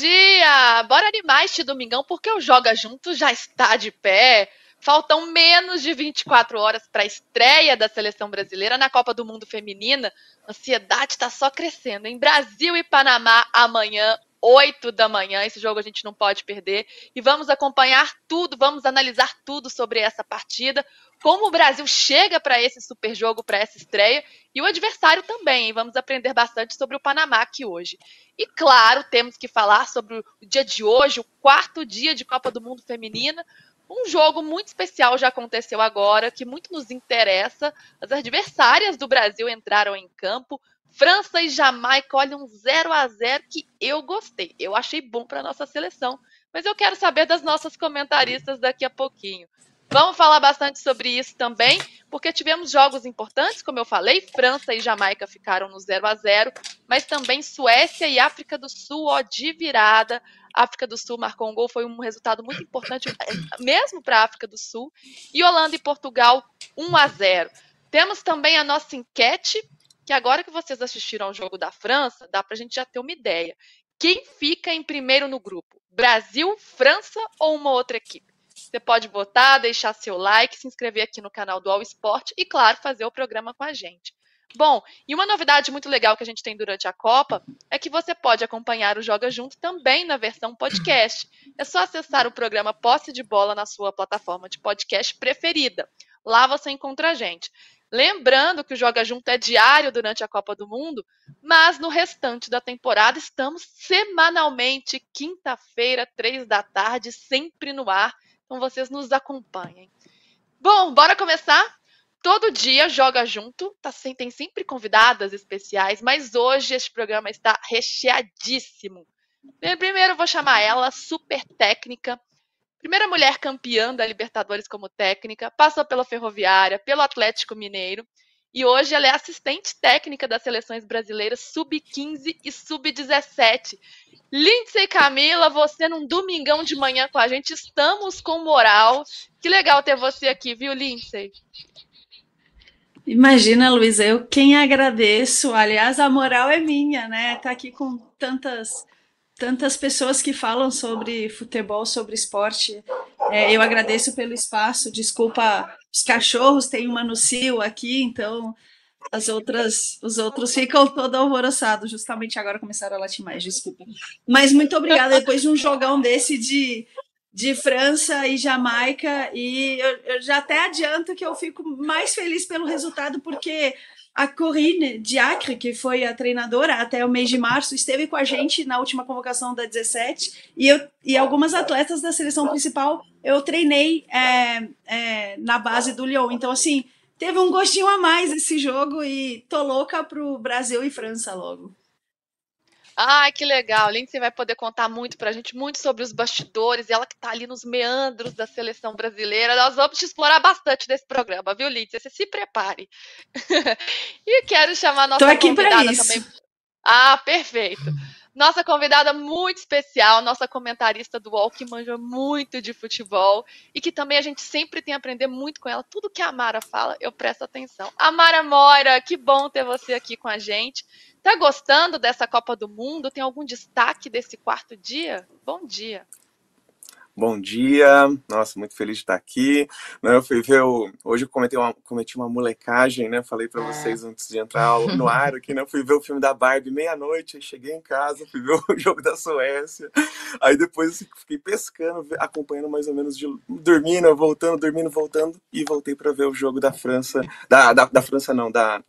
dia! Bora animar este domingão, porque o Joga Junto já está de pé. Faltam menos de 24 horas para a estreia da seleção brasileira na Copa do Mundo Feminina. A ansiedade está só crescendo. Em Brasil e Panamá, amanhã, 8 da manhã. Esse jogo a gente não pode perder. E vamos acompanhar tudo, vamos analisar tudo sobre essa partida como o Brasil chega para esse super jogo, para essa estreia, e o adversário também. Hein? Vamos aprender bastante sobre o Panamá aqui hoje. E claro, temos que falar sobre o dia de hoje, o quarto dia de Copa do Mundo Feminina. Um jogo muito especial já aconteceu agora, que muito nos interessa. As adversárias do Brasil entraram em campo. França e Jamaica, olha, um 0 a 0 que eu gostei. Eu achei bom para nossa seleção. Mas eu quero saber das nossas comentaristas daqui a pouquinho. Vamos falar bastante sobre isso também, porque tivemos jogos importantes, como eu falei, França e Jamaica ficaram no 0 a 0 mas também Suécia e África do Sul, ó, de virada. África do Sul marcou um gol, foi um resultado muito importante, mesmo para a África do Sul. E Holanda e Portugal, 1 a 0 Temos também a nossa enquete, que agora que vocês assistiram ao jogo da França, dá para a gente já ter uma ideia. Quem fica em primeiro no grupo? Brasil, França ou uma outra equipe? Você pode votar, deixar seu like, se inscrever aqui no canal do All Sport e, claro, fazer o programa com a gente. Bom, e uma novidade muito legal que a gente tem durante a Copa é que você pode acompanhar o Joga Junto também na versão podcast. É só acessar o programa Posse de Bola na sua plataforma de podcast preferida. Lá você encontra a gente. Lembrando que o Joga Junto é diário durante a Copa do Mundo, mas no restante da temporada estamos semanalmente, quinta-feira, três da tarde, sempre no ar então vocês nos acompanhem. Bom, bora começar? Todo dia joga junto, tá, tem sempre convidadas especiais, mas hoje este programa está recheadíssimo. Primeiro vou chamar ela, super técnica, primeira mulher campeã da Libertadores como técnica, passou pela Ferroviária, pelo Atlético Mineiro, e hoje ela é assistente técnica das seleções brasileiras sub-15 e sub-17. Lindsay Camila, você num domingão de manhã com a gente, estamos com moral. Que legal ter você aqui, viu, Lindsay? Imagina, Luísa, eu quem agradeço. Aliás, a moral é minha, né? Tá aqui com tantas tantas pessoas que falam sobre futebol, sobre esporte. É, eu agradeço pelo espaço. Desculpa, os cachorros têm uma no cio aqui, então as outras, os outros ficam todo alvoroçados. Justamente agora começaram a latir mais, desculpa. Mas muito obrigada. Depois de um jogão desse de, de França e Jamaica, e eu, eu já até adianto que eu fico mais feliz pelo resultado, porque a Corinne Diacre, que foi a treinadora até o mês de março, esteve com a gente na última convocação da 17 e, eu, e algumas atletas da seleção principal eu treinei é, é, na base do Lyon. Então, assim, teve um gostinho a mais esse jogo e tô louca pro Brasil e França logo. Ai, que legal. Lindsay vai poder contar muito pra gente, muito sobre os bastidores, ela que tá ali nos meandros da seleção brasileira. Nós vamos te explorar bastante nesse programa, viu, Lindsay? Você se prepare. e quero chamar a nossa Tô aqui convidada também. Ah, perfeito. Nossa convidada muito especial, nossa comentarista do UOL, que manja muito de futebol e que também a gente sempre tem a aprender muito com ela. Tudo que a Mara fala, eu presto atenção. Amara Moira, que bom ter você aqui com a gente. Tá gostando dessa Copa do Mundo? Tem algum destaque desse quarto dia? Bom dia. Bom dia, nossa, muito feliz de estar aqui. Eu fui ver, o... hoje eu cometi uma, cometi uma molecagem, né? Falei para vocês antes de entrar no ar aqui, né? Eu fui ver o filme da Barbie meia-noite, aí cheguei em casa, fui ver o jogo da Suécia. Aí depois fiquei pescando, acompanhando mais ou menos, de... dormindo, voltando, dormindo, voltando, e voltei para ver o jogo da França, da, da, da França não, da,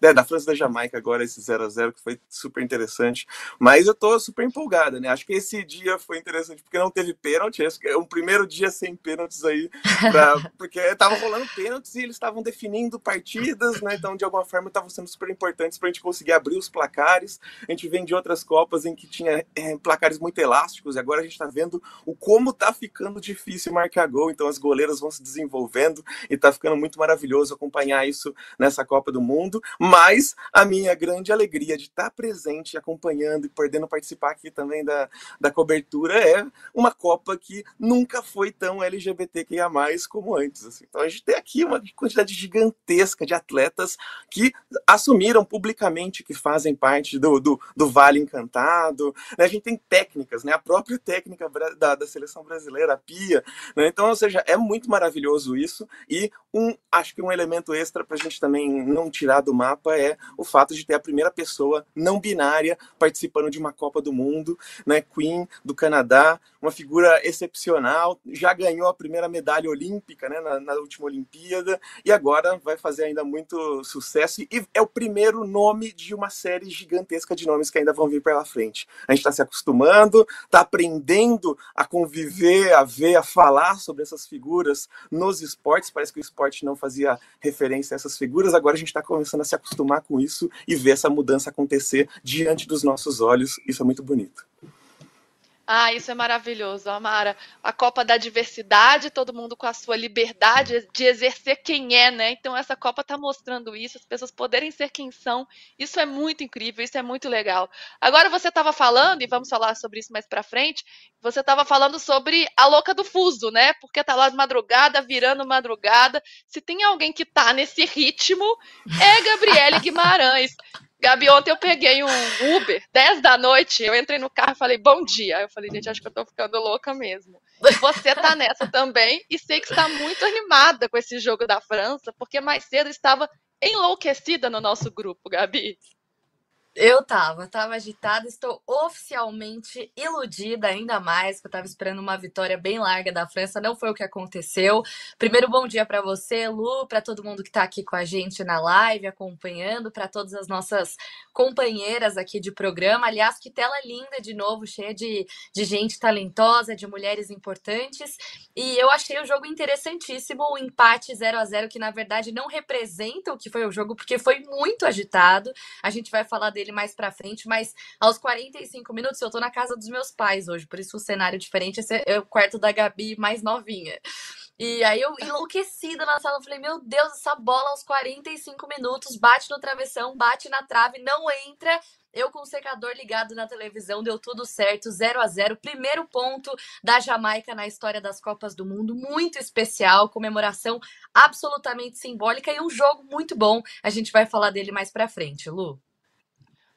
é, da França da Jamaica agora, esse 0 a 0 que foi super interessante. Mas eu tô super empolgada, né? Acho que esse dia foi interessante porque não teve pênalti, é um primeiro dia sem pênaltis aí, pra, porque tava rolando pênaltis e eles estavam definindo partidas, né? Então, de alguma forma, estavam sendo super importantes para a gente conseguir abrir os placares. A gente vem de outras Copas em que tinha é, placares muito elásticos, e agora a gente está vendo o como tá ficando difícil marcar gol. Então, as goleiras vão se desenvolvendo e tá ficando muito maravilhoso acompanhar isso nessa Copa do Mundo. Mas Mas a minha grande alegria de estar presente, acompanhando e podendo participar aqui também da, da cobertura é uma Copa que nunca foi tão LGBTQIA+, como antes. Assim. Então a gente tem aqui uma quantidade gigantesca de atletas que assumiram publicamente que fazem parte do, do, do Vale Encantado. Né? A gente tem técnicas, né? a própria técnica da, da seleção brasileira, a Pia. Né? Então, ou seja, é muito maravilhoso isso. E um, acho que um elemento extra para a gente também não tirar do mapa é o fato de ter a primeira pessoa não binária participando de uma Copa do Mundo, né? Queen do Canadá, uma figura excepcional, já ganhou a primeira medalha olímpica né? na, na última Olimpíada e agora vai fazer ainda muito sucesso e é o primeiro nome de uma série gigantesca de nomes que ainda vão vir pela frente. A gente está se acostumando, está aprendendo a conviver, a ver, a falar sobre essas figuras nos esportes. Parece que o esporte não fazia referência a essas figuras, agora a gente está começando a se acostumar com isso e ver essa mudança acontecer diante dos nossos olhos. Isso é muito bonito. Ah, isso é maravilhoso, Amara. A Copa da Diversidade, todo mundo com a sua liberdade de exercer quem é, né? Então essa Copa está mostrando isso, as pessoas poderem ser quem são. Isso é muito incrível, isso é muito legal. Agora você estava falando, e vamos falar sobre isso mais para frente, você estava falando sobre a louca do fuso, né? Porque tá lá de madrugada, virando madrugada. Se tem alguém que tá nesse ritmo, é Gabriele Guimarães. Gabi, ontem eu peguei um Uber, 10 da noite, eu entrei no carro e falei, bom dia. Eu falei, gente, acho que eu tô ficando louca mesmo. Você tá nessa também, e sei que está muito animada com esse jogo da França, porque mais cedo estava enlouquecida no nosso grupo, Gabi. Eu tava, tava agitada, estou oficialmente iludida ainda mais, que eu tava esperando uma vitória bem larga da França, não foi o que aconteceu. Primeiro bom dia para você, Lu, para todo mundo que tá aqui com a gente na live, acompanhando, para todas as nossas companheiras aqui de programa. Aliás, que tela linda de novo, cheia de, de gente talentosa, de mulheres importantes. E eu achei o jogo interessantíssimo, o empate 0 a 0 que na verdade não representa o que foi o jogo, porque foi muito agitado. A gente vai falar dele dele mais pra frente, mas aos 45 minutos eu tô na casa dos meus pais hoje, por isso o cenário diferente esse é o quarto da Gabi mais novinha. E aí eu enlouquecida na sala, falei, meu Deus, essa bola aos 45 minutos bate no travessão, bate na trave, não entra. Eu com o secador ligado na televisão, deu tudo certo, 0 a 0 Primeiro ponto da Jamaica na história das Copas do Mundo, muito especial, comemoração absolutamente simbólica e um jogo muito bom. A gente vai falar dele mais pra frente, Lu.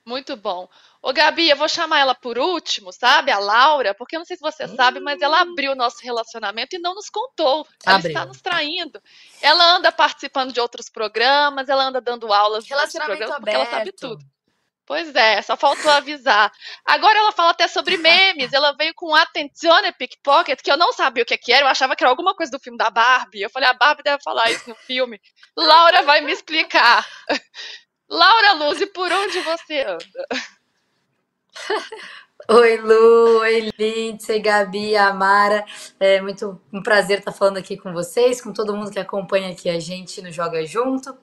Muito bom. Ô, Gabi, eu vou chamar ela por último, sabe? A Laura, porque eu não sei se você hum. sabe, mas ela hum. abriu o nosso relacionamento e não nos contou. Ela abriu. está nos traindo. Ela anda participando de outros programas, ela anda dando aulas de outros programas, aberto. porque ela sabe tudo. Pois é, só faltou avisar. Agora ela fala até sobre memes. Ela veio com Attenzione Pickpocket, que eu não sabia o que, que era. Eu achava que era alguma coisa do filme da Barbie. Eu falei, a Barbie deve falar isso no filme. Laura vai me explicar. Laura Luz, e por onde você anda? Oi, Lu, oi, Lindsay, Gabi, Amara. É muito um prazer estar falando aqui com vocês, com todo mundo que acompanha aqui a gente no Joga Junto.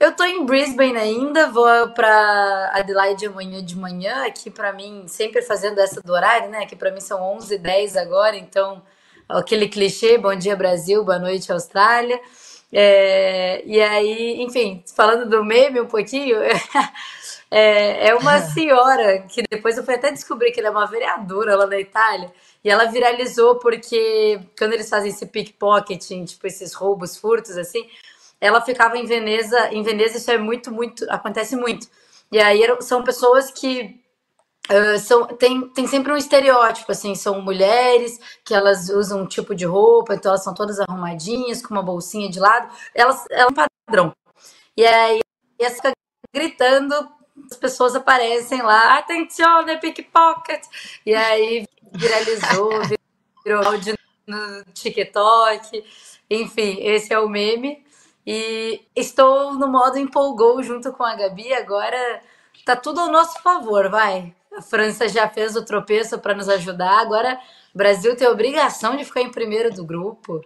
Eu tô em Brisbane ainda, vou para Adelaide amanhã de manhã, aqui para mim, sempre fazendo essa do horário, né? Que para mim são 11h10 agora, então aquele clichê, bom dia Brasil, boa noite Austrália. É, e aí, enfim, falando do meme um pouquinho, é, é uma senhora que depois eu fui até descobrir que ela é uma vereadora lá na Itália. E ela viralizou porque quando eles fazem esse pickpocketing, tipo esses roubos, furtos, assim, ela ficava em Veneza. Em Veneza isso é muito, muito, acontece muito. E aí são pessoas que Uh, são, tem, tem sempre um estereótipo, assim, são mulheres que elas usam um tipo de roupa, então elas são todas arrumadinhas, com uma bolsinha de lado, elas é um padrão. E aí essa fica gritando, as pessoas aparecem lá, atenção, pickpocket, e aí viralizou, virou áudio no TikTok, enfim, esse é o meme. E estou no modo empolgou junto com a Gabi, agora tá tudo ao nosso favor, vai. A França já fez o tropeço para nos ajudar. Agora, o Brasil tem a obrigação de ficar em primeiro do grupo.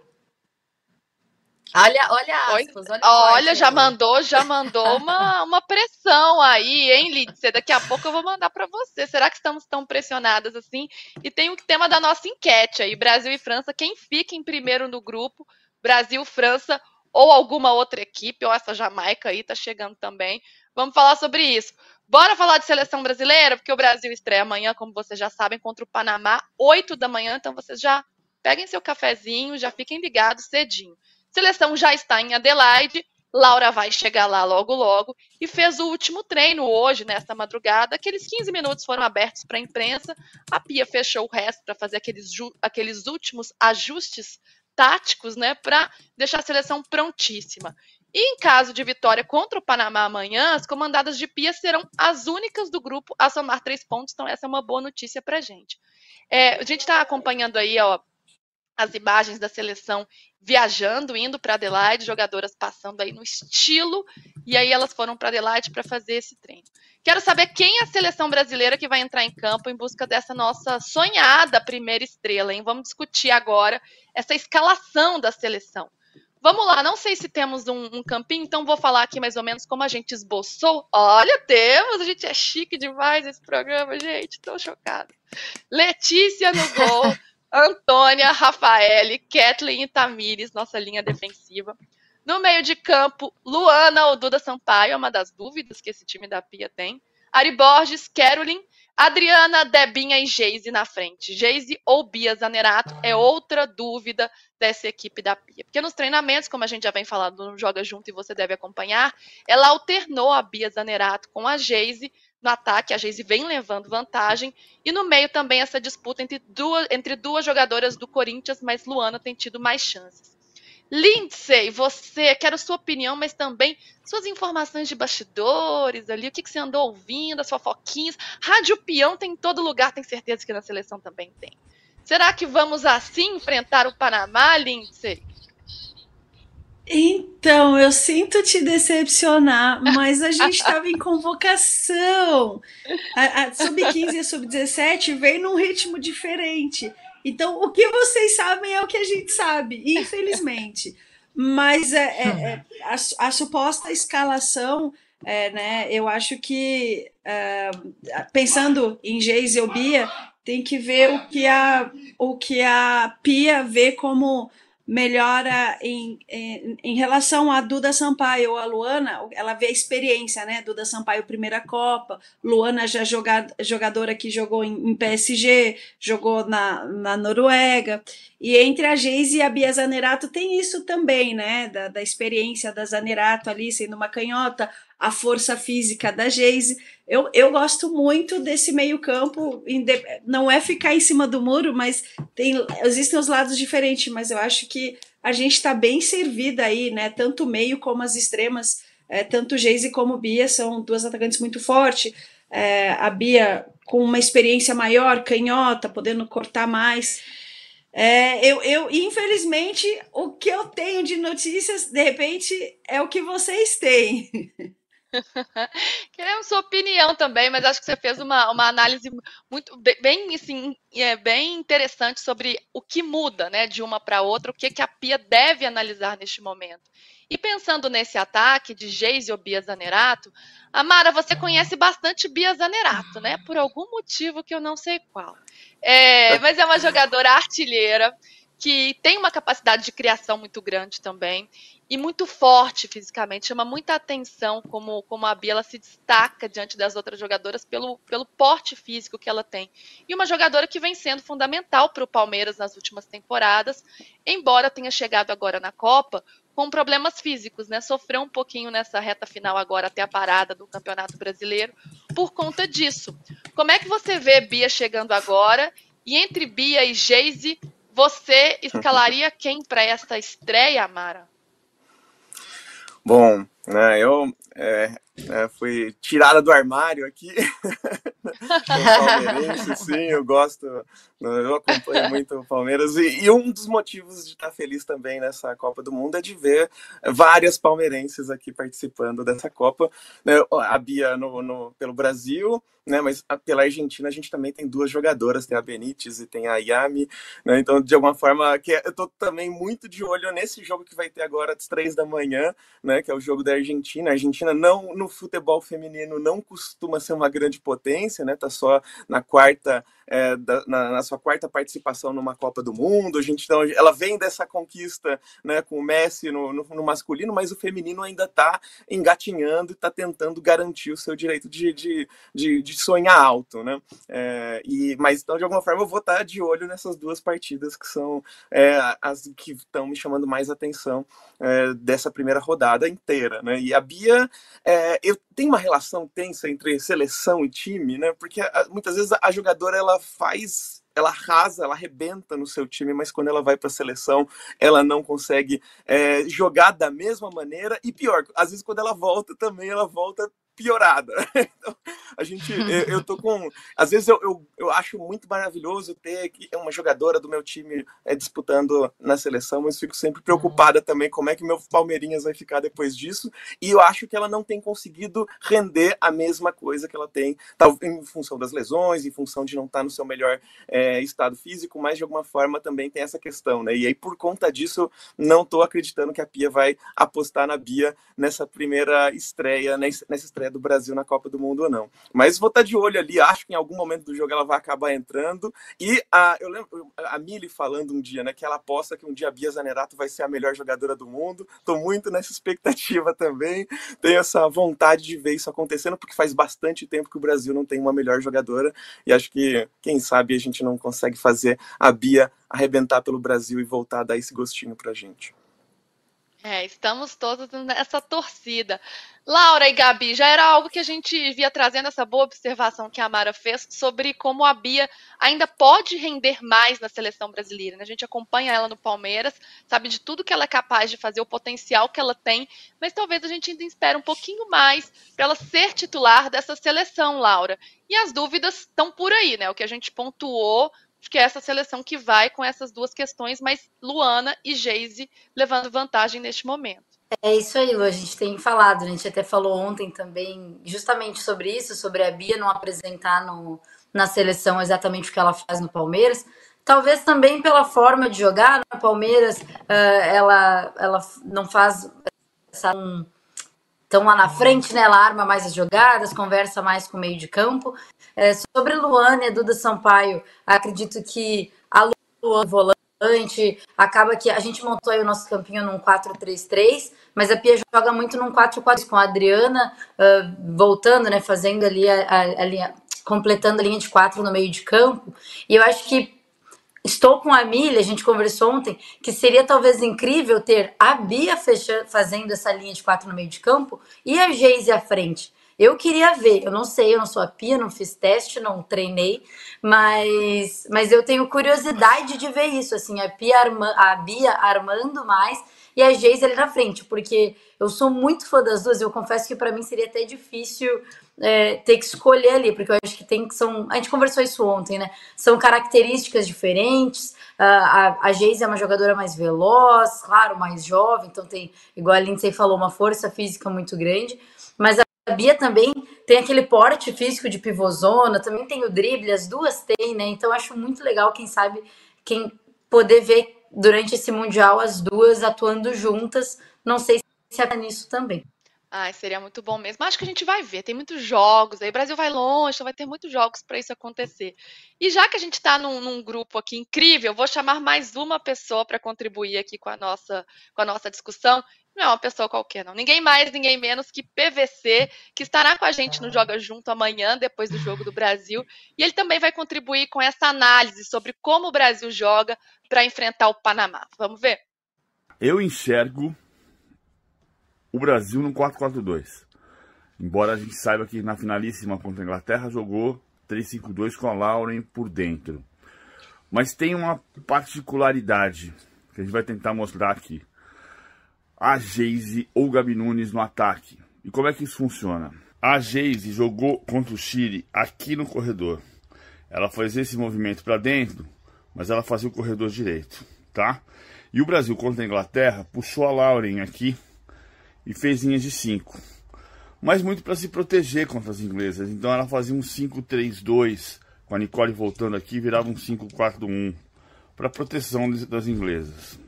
Olha, olha aspas, olha, olha já mandou, já mandou uma, uma pressão aí, hein, Lídia? Daqui a pouco eu vou mandar para você. Será que estamos tão pressionadas assim? E tem o tema da nossa enquete aí, Brasil e França, quem fica em primeiro no grupo? Brasil, França ou alguma outra equipe, ou essa Jamaica aí tá chegando também. Vamos falar sobre isso. Bora falar de seleção brasileira, porque o Brasil estreia amanhã, como vocês já sabem, contra o Panamá, 8 da manhã, então vocês já peguem seu cafezinho, já fiquem ligados cedinho. Seleção já está em Adelaide, Laura vai chegar lá logo logo e fez o último treino hoje, nesta madrugada. Aqueles 15 minutos foram abertos para a imprensa. A Pia fechou o resto para fazer aqueles, aqueles últimos ajustes táticos, né, para deixar a seleção prontíssima. E em caso de vitória contra o Panamá amanhã, as comandadas de Pia serão as únicas do grupo a somar três pontos, então essa é uma boa notícia para gente. É, a gente está acompanhando aí ó, as imagens da seleção viajando, indo para Adelaide, jogadoras passando aí no estilo, e aí elas foram para Adelaide para fazer esse treino. Quero saber quem é a seleção brasileira que vai entrar em campo em busca dessa nossa sonhada primeira estrela, hein? Vamos discutir agora essa escalação da seleção. Vamos lá, não sei se temos um, um, campinho, então vou falar aqui mais ou menos como a gente esboçou. Olha, temos, a gente é chique demais esse programa, gente, tô chocada. Letícia no gol. Antônia, Rafaele, Kathleen e Tamires, nossa linha defensiva. No meio de campo, Luana ou Duda Sampaio, é uma das dúvidas que esse time da Pia tem. Ari Borges, Carolyn, Adriana, Debinha e Geise na frente. Geise ou Bia Zanerato é outra dúvida dessa equipe da Pia. Porque nos treinamentos, como a gente já vem falando no Joga Junto e você deve acompanhar, ela alternou a Bia Zanerato com a Geise no ataque, a Geise vem levando vantagem. E no meio também essa disputa entre duas, entre duas jogadoras do Corinthians, mas Luana tem tido mais chances. Lindsay, você, quero sua opinião, mas também suas informações de bastidores ali, o que, que você andou ouvindo, as fofoquinhas. Rádio Peão tem em todo lugar, tem certeza que na seleção também tem. Será que vamos assim enfrentar o Panamá, Lindsay? Então, eu sinto te decepcionar, mas a gente estava em convocação. A, a Sub-15 e a Sub-17 veio num ritmo diferente. Então, o que vocês sabem é o que a gente sabe, infelizmente. Mas é, é, é a, a, suposta escalação, é, né, eu acho que, é, pensando em Geise ou Bia, tem que ver o que a, o que a Pia vê como melhora em, em, em, relação a Duda Sampaio ou a Luana, ela vê a experiência, né? Duda Sampaio, primeira Copa, Luana já jogada, jogadora que jogou em, em, PSG, jogou na, na Noruega, e entre a Geise e a Bia Zanerato tem isso também, né? Da, da experiência da Zanerato ali sendo uma canhota, a força física da Geise. Eu, eu gosto muito desse meio-campo, não é ficar em cima do muro, mas tem, existem os lados diferentes, mas eu acho que a gente está bem servida aí, né? Tanto o meio como as extremas, é, tanto Geise como Bia são duas atacantes muito fortes. É, a Bia com uma experiência maior, canhota, podendo cortar mais. É, eu, eu, infelizmente, o que eu tenho de notícias, de repente, é o que vocês têm. Queremos sua opinião também, mas acho que você fez uma, uma análise muito bem, assim, é, bem interessante sobre o que muda né, de uma para outra, o que, que a Pia deve analisar neste momento. E pensando nesse ataque de Geise ou Bia Zanerato, Amara, você conhece bastante Bia Zanerato, né? Por algum motivo que eu não sei qual. É, mas é uma jogadora artilheira que tem uma capacidade de criação muito grande também e muito forte fisicamente, chama muita atenção como, como a Bia ela se destaca diante das outras jogadoras pelo, pelo porte físico que ela tem. E uma jogadora que vem sendo fundamental para o Palmeiras nas últimas temporadas, embora tenha chegado agora na Copa com problemas físicos, né? Sofreu um pouquinho nessa reta final agora até a parada do Campeonato Brasileiro por conta disso. Como é que você vê Bia chegando agora? E entre Bia e Geise, você escalaria quem para esta estreia, Amara? Bom, né, eu é, é, fui tirada do armário aqui. palmeirense, sim, eu gosto, eu acompanho muito o Palmeiras. E, e, um dos motivos de estar feliz também nessa Copa do Mundo é de ver várias palmeirenses aqui participando dessa Copa. Né, a Bia no, no, pelo Brasil, né, mas pela Argentina a gente também tem duas jogadoras, tem a Benítez e tem a Yami. Né, então, de alguma forma, que eu estou também muito de olho nesse jogo que vai ter agora às três da manhã, né, que é o jogo da Argentina. A Argentina não, no no futebol feminino não costuma ser uma grande potência, né? Tá só na quarta, é, da, na, na, sua quarta participação numa Copa do Mundo. A gente então, ela vem dessa conquista, né, com o Messi no, no, no masculino, mas o feminino ainda está engatinhando e está tentando garantir o seu direito de, de, de, de sonhar alto, né? É, e, mas então de alguma forma eu vou estar tá de olho nessas duas partidas que são é, as que estão me chamando mais atenção é, dessa primeira rodada inteira, né? E a Bia, é, eu tenho uma relação tensa entre seleção e time, né? Porque muitas vezes a jogadora ela faz ela arrasa, ela arrebenta no seu time, mas quando ela vai para a seleção, ela não consegue é, jogar da mesma maneira. E pior, às vezes quando ela volta também, ela volta piorada. Então, a gente, eu, eu, tô com. Às vezes eu, eu, eu, acho muito maravilhoso ter uma jogadora do meu time é, disputando na seleção, mas fico sempre preocupada também como é que meu Palmeirinhas vai ficar depois disso. E eu acho que ela não tem conseguido render a mesma coisa que ela tem, tá, em função das lesões, em função de não estar tá no seu melhor é, estado físico, mas de alguma forma também tem essa questão, né? E aí, por conta disso, não tô acreditando que a Pia vai apostar na Bia nessa primeira estreia, nessa estreia do Brasil na Copa do Mundo ou não. Mas vou estar de olho ali, acho que em algum momento do jogo ela vai acabar entrando. E a, eu lembro a Mili falando um dia, né, que ela aposta que um dia a Bia Zanerato vai ser a melhor jogadora do mundo. Estou muito nessa expectativa também. Tenho essa vontade de ver isso acontecendo, porque faz bastante tempo que o Brasil não tem uma melhor jogadora. E acho que, quem sabe, a gente não consegue fazer a Bia arrebentar pelo Brasil e voltar a dar esse gostinho pra gente. É, estamos todos nessa torcida. Laura e Gabi, já era algo que a gente via trazendo essa boa observação que a Mara fez sobre como a Bia ainda pode render mais na seleção brasileira. Né? A gente acompanha ela no Palmeiras, sabe de tudo que ela é capaz de fazer, o potencial que ela tem, mas talvez a gente ainda espere um pouquinho mais para ela ser titular dessa seleção, Laura. E as dúvidas estão por aí, né? O que a gente pontuou Acho que é essa seleção que vai com essas duas questões, mas Luana e Geise levando vantagem neste momento. É isso aí, Lu, a gente tem falado, a gente até falou ontem também justamente sobre isso, sobre a Bia não apresentar no, na seleção exatamente o que ela faz no Palmeiras. Talvez também pela forma de jogar no Palmeiras, uh, ela, ela não faz essa, um, estão lá na frente, né? Ela arma mais as jogadas, conversa mais com o meio de campo. É, sobre Luana e Duda Sampaio, acredito que a Luana volante, acaba que a gente montou aí o nosso campinho num 4-3-3, mas a Pia joga muito num 4-4 com a Adriana uh, voltando, né? Fazendo ali a, a, a linha, completando a linha de quatro no meio de campo. E eu acho que Estou com a Milha, a gente conversou ontem, que seria talvez incrível ter a Bia fazendo essa linha de quatro no meio de campo e a Geise à frente. Eu queria ver, eu não sei, eu não sou a Pia, não fiz teste, não treinei, mas, mas eu tenho curiosidade de ver isso, assim, a, Pia arma, a Bia armando mais e a Geise ali na frente, porque eu sou muito fã das duas, eu confesso que para mim seria até difícil é, ter que escolher ali, porque eu acho que tem que são. A gente conversou isso ontem, né? São características diferentes. a, a Geise é uma jogadora mais veloz, claro, mais jovem, então tem, igual a Lindsay falou, uma força física muito grande. Mas a Bia também tem aquele porte físico de pivôzona, também tem o drible, as duas têm, né? Então acho muito legal, quem sabe, quem poder ver durante esse Mundial as duas atuando juntas. Não sei se é nisso também. Ai, seria muito bom mesmo. Acho que a gente vai ver, tem muitos jogos, aí o Brasil vai longe, então vai ter muitos jogos para isso acontecer. E já que a gente está num, num, grupo aqui incrível, vou chamar mais uma pessoa para contribuir aqui com a, nossa, com a nossa discussão. Não é uma pessoa qualquer, não. Ninguém mais, ninguém menos que PVC, que estará com a gente no Joga Junto amanhã, depois do Jogo do Brasil. E ele também vai contribuir com essa análise sobre como o Brasil joga para enfrentar o Panamá. Vamos ver? Eu enxergo o Brasil no 4-4-2. Embora a gente saiba que na finalíssima contra a Inglaterra jogou 3-5-2 com a Lauren por dentro. Mas tem uma particularidade que a gente vai tentar mostrar aqui. A Geise ou Gabi Nunes no ataque. E como é que isso funciona? A Geise jogou contra o Chile aqui no corredor. Ela fazia esse movimento para dentro, mas ela fazia o corredor direito, tá? E o Brasil contra a Inglaterra puxou a Lauren aqui e fez linhas de 5. Mas muito para se proteger contra as inglesas. Então ela fazia um 5-3-2, com a Nicole voltando aqui, virava um 5-4-1, para proteção das inglesas.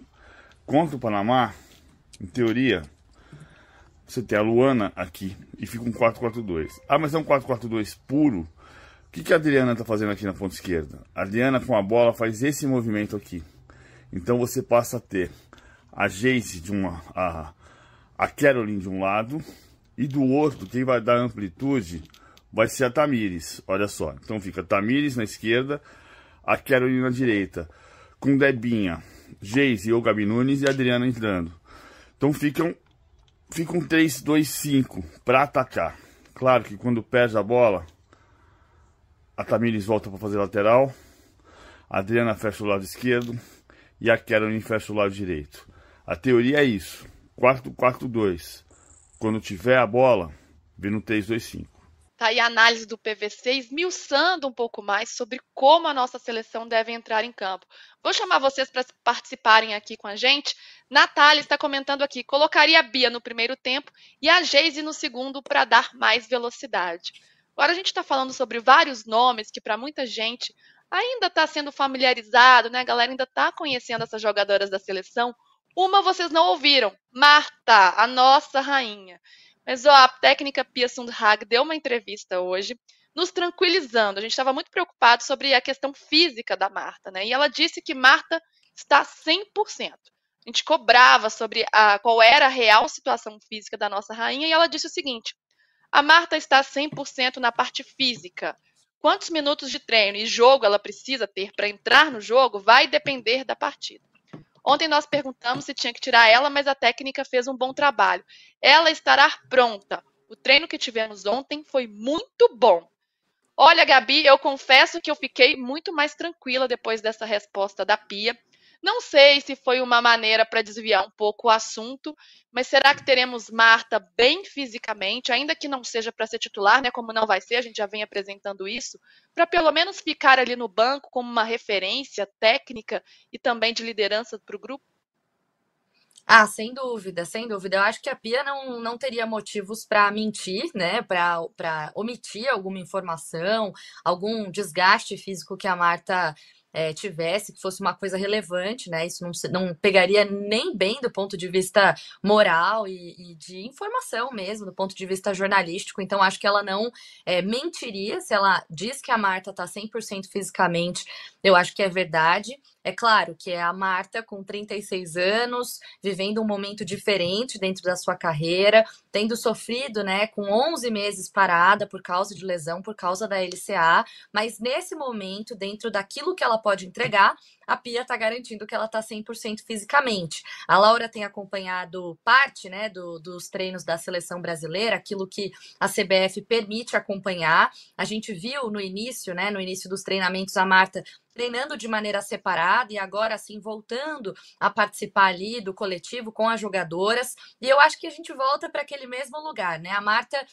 Contra o Panamá, em teoria, você tem a Luana aqui e fica um 4-4-2. Ah, mas é um 4-4-2 puro. O que, que a Adriana está fazendo aqui na ponta esquerda? A Adriana com a bola faz esse movimento aqui. Então você passa a ter a Jace de uma. A, a Caroline de um lado. E do outro, quem vai dar amplitude vai ser a Tamires. Olha só. Então fica Tamires na esquerda, a Caroline na direita. Com Debinha, Geise ou Gabi Nunes e Adriana entrando. Então ficam, ficam 3-2-5 para atacar. Claro que quando perde a bola, a Tamires volta para fazer lateral. A Adriana fecha o lado esquerdo e a Caroline fecha o lado direito. A teoria é isso. Quarto, quarto, dois. Quando tiver a bola, vê no 3-2-5. Tá aí a análise do PVC, esmiuçando um pouco mais sobre como a nossa seleção deve entrar em campo. Vou chamar vocês para participarem aqui com a gente. Natália está comentando aqui: colocaria a Bia no primeiro tempo e a Geise no segundo para dar mais velocidade. Agora a gente está falando sobre vários nomes que, para muita gente, ainda está sendo familiarizado, né? A galera ainda está conhecendo essas jogadoras da seleção. Uma vocês não ouviram, Marta, a nossa rainha. Mas ó, a técnica Pia Sundhag deu uma entrevista hoje, nos tranquilizando. A gente estava muito preocupado sobre a questão física da Marta, né? E ela disse que Marta está 100%. A gente cobrava sobre a, qual era a real situação física da nossa rainha e ela disse o seguinte: a Marta está 100% na parte física. Quantos minutos de treino e jogo ela precisa ter para entrar no jogo vai depender da partida. Ontem nós perguntamos se tinha que tirar ela, mas a técnica fez um bom trabalho. Ela estará pronta. O treino que tivemos ontem foi muito bom. Olha, Gabi, eu confesso que eu fiquei muito mais tranquila depois dessa resposta da Pia. Não sei se foi uma maneira para desviar um pouco o assunto, mas será que teremos Marta bem fisicamente, ainda que não seja para ser titular, né? Como não vai ser, a gente já vem apresentando isso, para pelo menos ficar ali no banco como uma referência técnica e também de liderança para o grupo? Ah, sem dúvida, sem dúvida. Eu acho que a Pia não, não teria motivos para mentir, né? Para omitir alguma informação, algum desgaste físico que a Marta é, tivesse, que fosse uma coisa relevante, né? Isso não, não pegaria nem bem do ponto de vista moral e, e de informação mesmo, do ponto de vista jornalístico. Então, acho que ela não é, mentiria se ela diz que a Marta está 100% fisicamente. Eu acho que é verdade. É claro que é a Marta com 36 anos, vivendo um momento diferente dentro da sua carreira, tendo sofrido, né, com 11 meses parada por causa de lesão, por causa da LCA, mas nesse momento, dentro daquilo que ela pode entregar, a Pia está garantindo que ela está 100% fisicamente. A Laura tem acompanhado parte né, do, dos treinos da seleção brasileira, aquilo que a CBF permite acompanhar. A gente viu no início, né, no início dos treinamentos, a Marta treinando de maneira separada e agora assim voltando a participar ali do coletivo com as jogadoras. E eu acho que a gente volta para aquele mesmo lugar, né? A Marta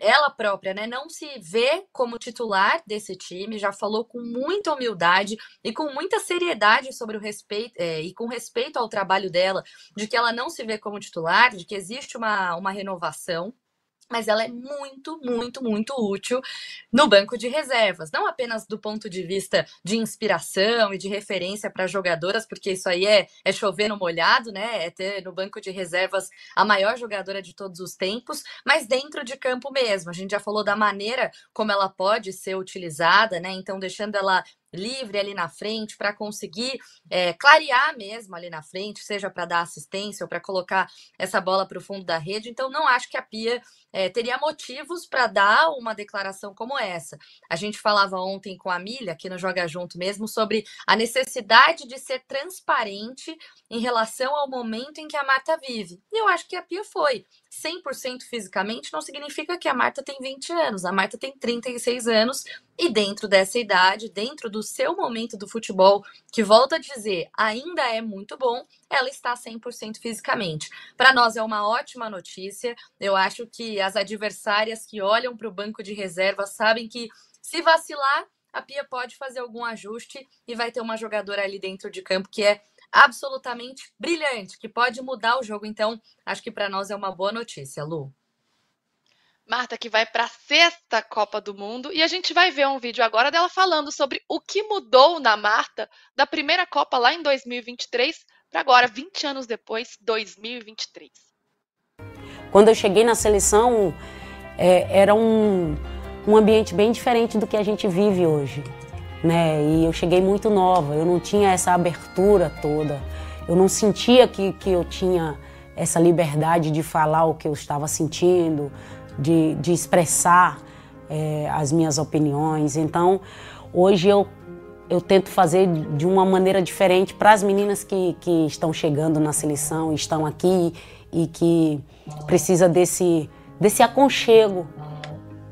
ela própria, né, não se vê como titular desse time, já falou com muita humildade e com muita seriedade sobre o respeito é, e com respeito ao trabalho dela, de que ela não se vê como titular, de que existe uma, uma renovação mas ela é muito, muito, muito útil no banco de reservas. Não apenas do ponto de vista de inspiração e de referência para jogadoras, porque isso aí é, é chover no molhado, né? É ter no banco de reservas a maior jogadora de todos os tempos, mas dentro de campo mesmo. A gente já falou da maneira como ela pode ser utilizada, né? Então, deixando ela livre ali na frente para conseguir é, clarear mesmo ali na frente, seja para dar assistência ou para colocar essa bola para o fundo da rede. Então, não acho que a Pia é, teria motivos para dar uma declaração como essa. A gente falava ontem com a Milha, aqui no Joga Junto mesmo, sobre a necessidade de ser transparente em relação ao momento em que a Marta vive. E eu acho que a Pia foi. 100% fisicamente não significa que a Marta tem 20 anos. A Marta tem 36 anos e dentro dessa idade, dentro do seu momento do futebol, que volta a dizer, ainda é muito bom, ela está 100% fisicamente. Para nós é uma ótima notícia. Eu acho que as adversárias que olham para o banco de reserva sabem que se vacilar, a Pia pode fazer algum ajuste e vai ter uma jogadora ali dentro de campo que é absolutamente brilhante, que pode mudar o jogo. Então, acho que para nós é uma boa notícia, Lu. Marta, que vai para a sexta Copa do Mundo, e a gente vai ver um vídeo agora dela falando sobre o que mudou na Marta da primeira Copa lá em 2023 para agora, 20 anos depois, 2023. Quando eu cheguei na seleção, é, era um, um ambiente bem diferente do que a gente vive hoje. Né? E eu cheguei muito nova, eu não tinha essa abertura toda, eu não sentia que, que eu tinha essa liberdade de falar o que eu estava sentindo, de, de expressar é, as minhas opiniões. Então, hoje eu, eu tento fazer de uma maneira diferente para as meninas que, que estão chegando na seleção, estão aqui e que precisa desse, desse aconchego,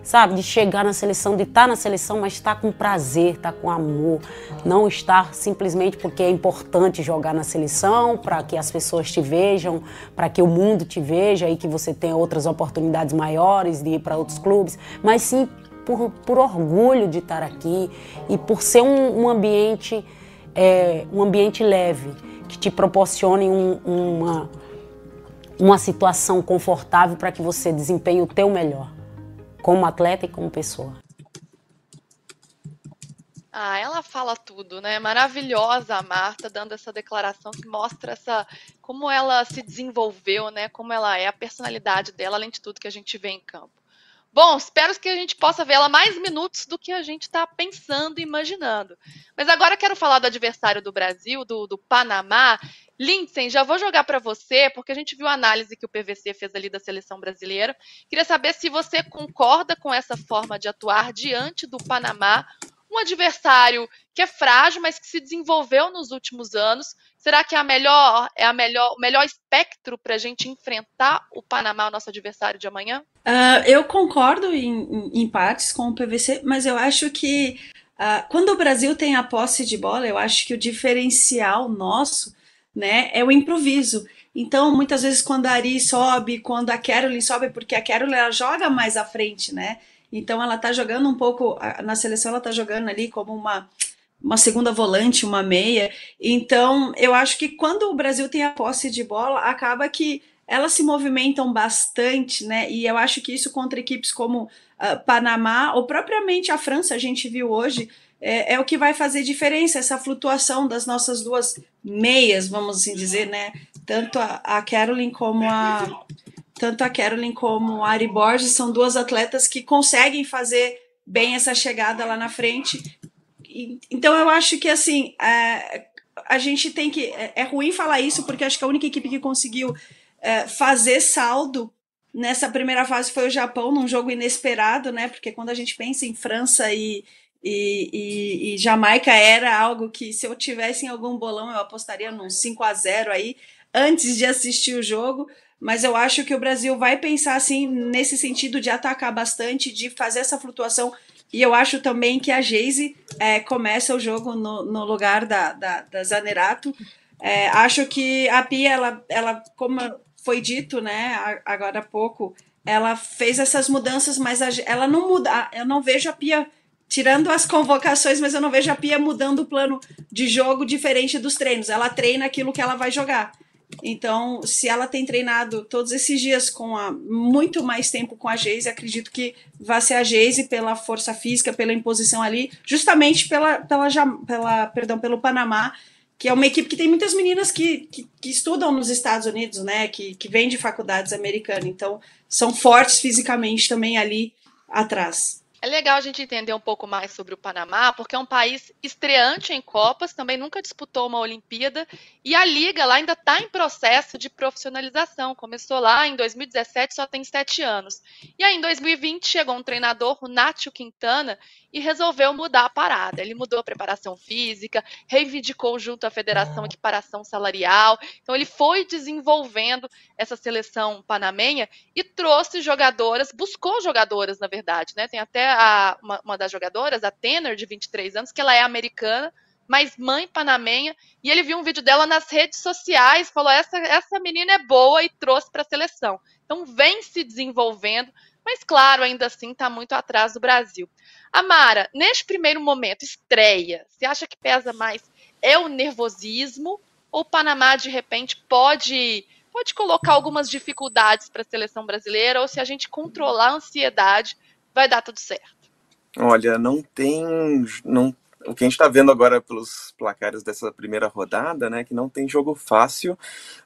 sabe? De chegar na seleção, de estar na seleção, mas estar com prazer, estar com amor. Não estar simplesmente porque é importante jogar na seleção, para que as pessoas te vejam, para que o mundo te veja e que você tenha outras oportunidades maiores de ir para outros clubes, mas sim por, por orgulho de estar aqui e por ser um, um ambiente, é, um ambiente leve, que te proporcione um, uma, uma situação confortável para que você desempenhe o teu melhor como atleta e como pessoa. Ah, ela fala tudo, né? Maravilhosa a Marta dando essa declaração que mostra essa como ela se desenvolveu, né? Como ela é, a personalidade dela, além de tudo que a gente vê em campo. Bom, espero que a gente possa vê-la mais minutos do que a gente está pensando e imaginando. Mas agora quero falar do adversário do Brasil, do, do Panamá. Lindsay, já vou jogar para você, porque a gente viu a análise que o PVC fez ali da seleção brasileira. Queria saber se você concorda com essa forma de atuar diante do Panamá, um adversário que é frágil, mas que se desenvolveu nos últimos anos Será que é a melhor, é a melhor, o melhor espectro para a gente enfrentar o Panamá, o nosso adversário de amanhã? Uh, eu concordo em, em, partes com o PVC, mas eu acho que uh, quando o Brasil tem a posse de bola, eu acho que o diferencial nosso né, é o improviso. Então, muitas vezes, quando a Ari sobe, quando a Caroline sobe, porque a Caroline ela joga mais à frente, né? Então, ela tá jogando um pouco, na seleção, ela tá jogando ali como uma uma segunda volante, uma meia. Então, eu acho que quando o Brasil tem a posse de bola, acaba que elas se movimentam bastante, né? E eu acho que isso contra equipes como uh, Panamá ou propriamente a França, a gente viu hoje, é, é, o que vai fazer diferença, essa flutuação das nossas duas meias, vamos assim dizer, né? Tanto a, a Caroline como a tanto a Caroline como a Ari Borges são duas atletas que conseguem fazer bem essa chegada lá na frente então eu acho que assim é, a gente tem que é, é, ruim falar isso porque acho que a única equipe que conseguiu é, fazer saldo nessa primeira fase foi o Japão num jogo inesperado, né? Porque quando a gente pensa em França e, e, e, e, Jamaica era algo que se eu tivesse em algum bolão eu apostaria num 5 a 0 aí antes de assistir o jogo. Mas eu acho que o Brasil vai pensar assim nesse sentido de atacar bastante, de fazer essa flutuação e eu acho também que a Geise é, começa o jogo no, no lugar da, da, da Zanerato. É, acho que a Pia, ela, ela, como foi dito né, agora há pouco, ela fez essas mudanças, mas a, ela não muda. Eu não vejo a Pia tirando as convocações, mas eu não vejo a Pia mudando o plano de jogo diferente dos treinos. Ela treina aquilo que ela vai jogar. Então, se ela tem treinado todos esses dias com a, muito mais tempo com a Geise, acredito que vai ser a Geise pela força física, pela imposição ali, justamente pela, pela, pela, perdão, pelo Panamá, que é uma equipe que tem muitas meninas que, que, que estudam nos Estados Unidos, né, que, que vêm de faculdades americanas, então são fortes fisicamente também ali atrás. É legal a gente entender um pouco mais sobre o Panamá, porque é um país estreante em Copas, também nunca disputou uma Olimpíada, e a liga lá ainda está em processo de profissionalização. Começou lá em 2017, só tem sete anos. E aí, em 2020, chegou um treinador, o Nátio Quintana, e resolveu mudar a parada. Ele mudou a preparação física, reivindicou junto à federação equiparação salarial. Então, ele foi desenvolvendo essa seleção panamenha e trouxe jogadoras, buscou jogadoras, na verdade, né? Tem até a, uma, uma das jogadoras, a Tenor, de 23 anos, que ela é americana, mas mãe panamenha, e ele viu um vídeo dela nas redes sociais, falou: essa, essa menina é boa e trouxe para a seleção. Então vem se desenvolvendo, mas claro, ainda assim está muito atrás do Brasil. Amara, neste primeiro momento, estreia, você acha que pesa mais é o nervosismo ou o Panamá de repente pode pode colocar algumas dificuldades para a seleção brasileira ou se a gente controlar a ansiedade vai dar tudo certo? Olha, não tem não o que a gente está vendo agora pelos placares dessa primeira rodada, né, que não tem jogo fácil,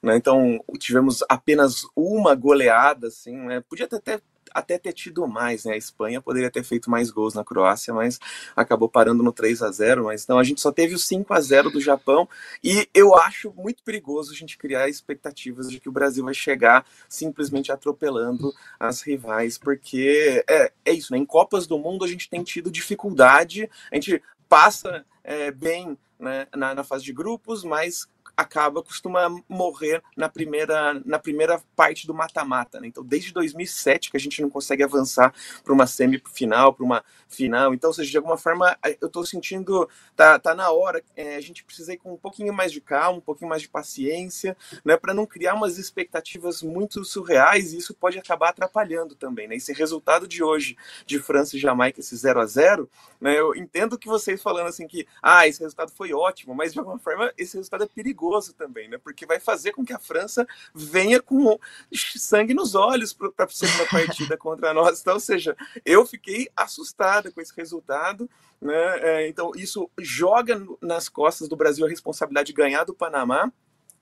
né, então tivemos apenas uma goleada, assim, né, podia ter até até ter tido mais, né? A Espanha poderia ter feito mais gols na Croácia, mas acabou parando no 3 a 0 Mas então a gente só teve o 5 a 0 do Japão e eu acho muito perigoso a gente criar expectativas de que o Brasil vai chegar simplesmente atropelando as rivais, porque é, é isso, né? Em Copas do Mundo a gente tem tido dificuldade, a gente passa é, bem né, na, na fase de grupos, mas acaba costuma morrer na primeira na primeira parte do mata-mata, né? Então, desde 2007 que a gente não consegue avançar para uma semifinal, para uma final. Então, ou seja, de alguma forma, eu estou sentindo tá, tá na hora, é, a gente precisa ir com um pouquinho mais de calma, um pouquinho mais de paciência, né, para não criar umas expectativas muito surreais e isso pode acabar atrapalhando também, né? Esse resultado de hoje de França e Jamaica, esse 0 a 0 né? Eu entendo que vocês falando assim que, ah, esse resultado foi ótimo, mas de alguma forma esse resultado é perigoso também, né? Porque vai fazer com que a França venha com sangue nos olhos para a segunda partida contra nós. Então, ou seja, eu fiquei assustado com esse resultado. Né? É, então, isso joga nas costas do Brasil a responsabilidade de ganhar do Panamá.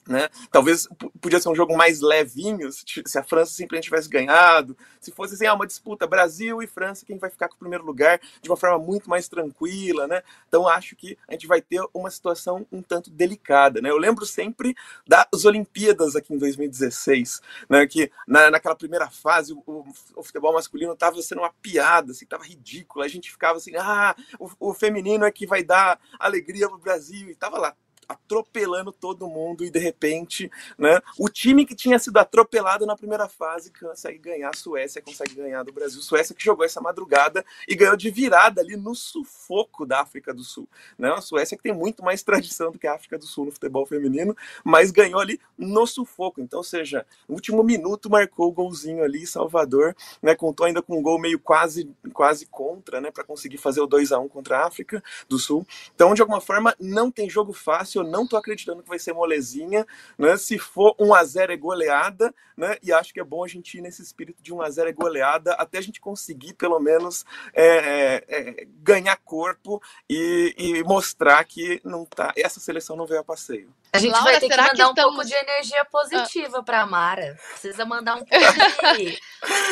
Né? Talvez podia ser um jogo mais levinho se a França simplesmente tivesse ganhado, se fosse assim, ah, uma disputa Brasil e França, quem vai ficar com o primeiro lugar de uma forma muito mais tranquila, né? Então acho que a gente vai ter uma situação um tanto delicada, né? Eu lembro sempre das Olimpíadas aqui em 2016, né? Que na, naquela primeira fase o, o futebol masculino estava sendo uma piada, assim, tava ridículo. A gente ficava assim, ah, o, o feminino é que vai dar alegria pro Brasil e tava lá atropelando todo mundo e de repente, né, o time que tinha sido atropelado na primeira fase consegue ganhar, a Suécia consegue ganhar do Brasil. Suécia que jogou essa madrugada e ganhou de virada ali no sufoco da África do Sul, né? A Suécia que tem muito mais tradição do que a África do Sul no futebol feminino, mas ganhou ali no sufoco. Então, ou seja, no último minuto marcou o golzinho ali Salvador, né, contou ainda com um gol meio quase quase contra, né, para conseguir fazer o 2 a 1 contra a África do Sul. Então, de alguma forma, não tem jogo fácil eu não tô acreditando que vai ser molezinha, né? Se for 1 a 0 é goleada, né? E acho que é bom a gente ir nesse espírito de 1 a 0 é goleada até a gente conseguir pelo menos é, é, é, ganhar corpo e, e, mostrar que não tá, essa seleção não veio a passeio. A gente Laura, vai ter que mandar que um estamos... pouco de energia positiva ah. para a Mara. Precisa mandar um pouco de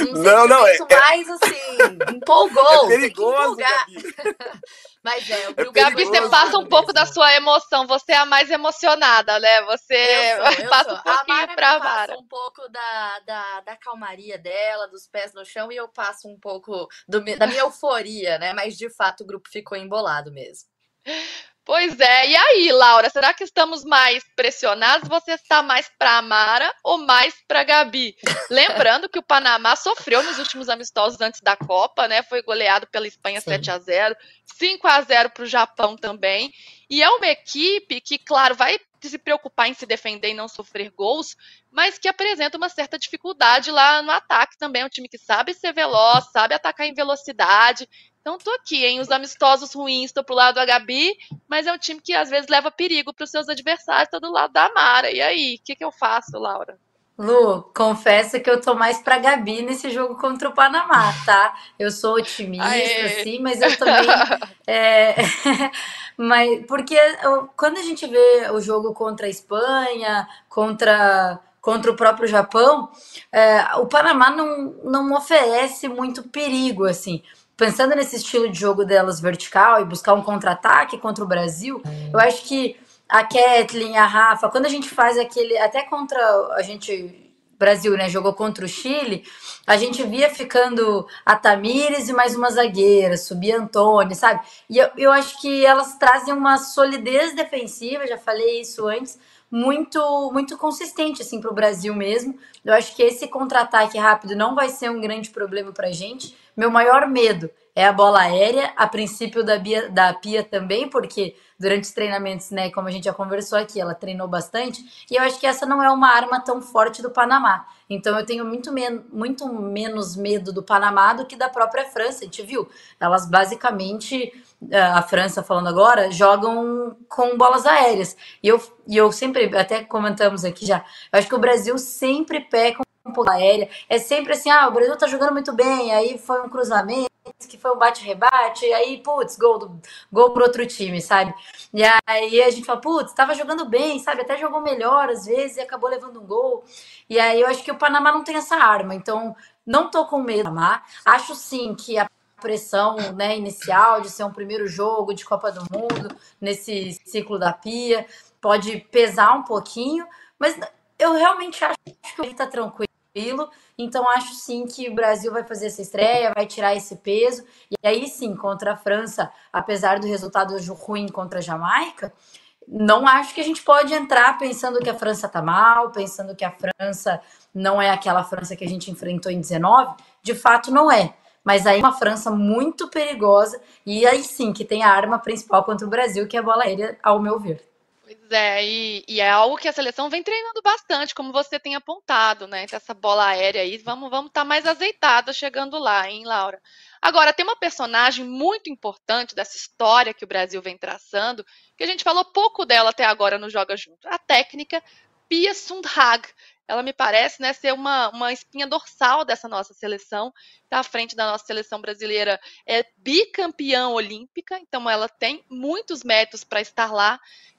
um não, não, é, é, mais assim, empolgou. É perigoso, Gabi. Mas é, o é Gabi, você passa um pouco da sua emoção. Você é a mais emocionada, né? Você eu sou, eu passa sou. um pouquinho a pra Mara. um pouco da, da, da calmaria dela, dos pés no chão, e eu passo um pouco do, da minha euforia, né? Mas de fato o grupo ficou embolado mesmo. Pois é, e aí, Laura, será que estamos mais pressionados? Você está mais para a Mara ou mais para a Gabi? Lembrando que o Panamá sofreu nos últimos amistosos antes da Copa, né? Foi goleado pela Espanha Sim. 7 a 0 5 a 0 para o Japão também. E é uma equipe que, claro, vai se preocupar em se defender e não sofrer gols, mas que apresenta uma certa dificuldade lá no ataque também. É um time que sabe ser veloz, sabe atacar em velocidade. Então tô aqui, hein? Os amistosos ruins, estou pro lado da Gabi, mas é um time que às vezes leva perigo para os seus adversários, tô do lado da Mara. E aí, o que, que eu faço, Laura? Lu, confesso que eu tô mais pra Gabi nesse jogo contra o Panamá, tá? Eu sou otimista, Aê. sim, mas eu também. é, mas porque quando a gente vê o jogo contra a Espanha, contra, contra o próprio Japão, é, o Panamá não, não oferece muito perigo, assim pensando nesse estilo de jogo delas vertical e buscar um contra-ataque contra o Brasil, eu acho que a Kathleen, a Rafa, quando a gente faz aquele. Até contra a gente. Brasil, né? Jogou contra o Chile, a gente via ficando a Tamires e mais uma zagueira, subia Antônio, sabe? E eu, eu acho que elas trazem uma solidez defensiva, já falei isso antes, muito muito consistente assim para o Brasil mesmo. Eu acho que esse contra-ataque rápido não vai ser um grande problema para a gente. Meu maior medo é a bola aérea, a princípio da, Bia, da Pia também, porque durante os treinamentos, né, como a gente já conversou aqui, ela treinou bastante, e eu acho que essa não é uma arma tão forte do Panamá. Então eu tenho muito, men muito menos medo do Panamá do que da própria França, a gente viu. Elas basicamente, a França falando agora, jogam com bolas aéreas. E eu, e eu sempre, até comentamos aqui já, eu acho que o Brasil sempre peca aérea. É sempre assim, ah, o Brasil tá jogando muito bem, aí foi um cruzamento, que foi um bate-rebate, aí, putz, gol, do, gol pro outro time, sabe? E aí a gente fala, putz, tava jogando bem, sabe? Até jogou melhor às vezes e acabou levando um gol. E aí eu acho que o Panamá não tem essa arma, então não tô com medo do Panamá. Acho sim que a pressão né, inicial de ser um primeiro jogo de Copa do Mundo nesse ciclo da Pia pode pesar um pouquinho, mas eu realmente acho que ele tá tranquilo. Então, acho sim que o Brasil vai fazer essa estreia, vai tirar esse peso. E aí sim, contra a França, apesar do resultado ruim contra a Jamaica, não acho que a gente pode entrar pensando que a França tá mal, pensando que a França não é aquela França que a gente enfrentou em 19. De fato, não é. Mas aí uma França muito perigosa e aí sim que tem a arma principal contra o Brasil, que é a bola aérea, ao meu ver. Pois é, e, é algo que a seleção vem treinando bastante, como você tem apontado, né? Então, essa bola aérea aí, vamos vamos estar tá mais azeitados chegando lá, hein, Laura? Agora, tem uma personagem muito importante dessa história que o Brasil vem traçando,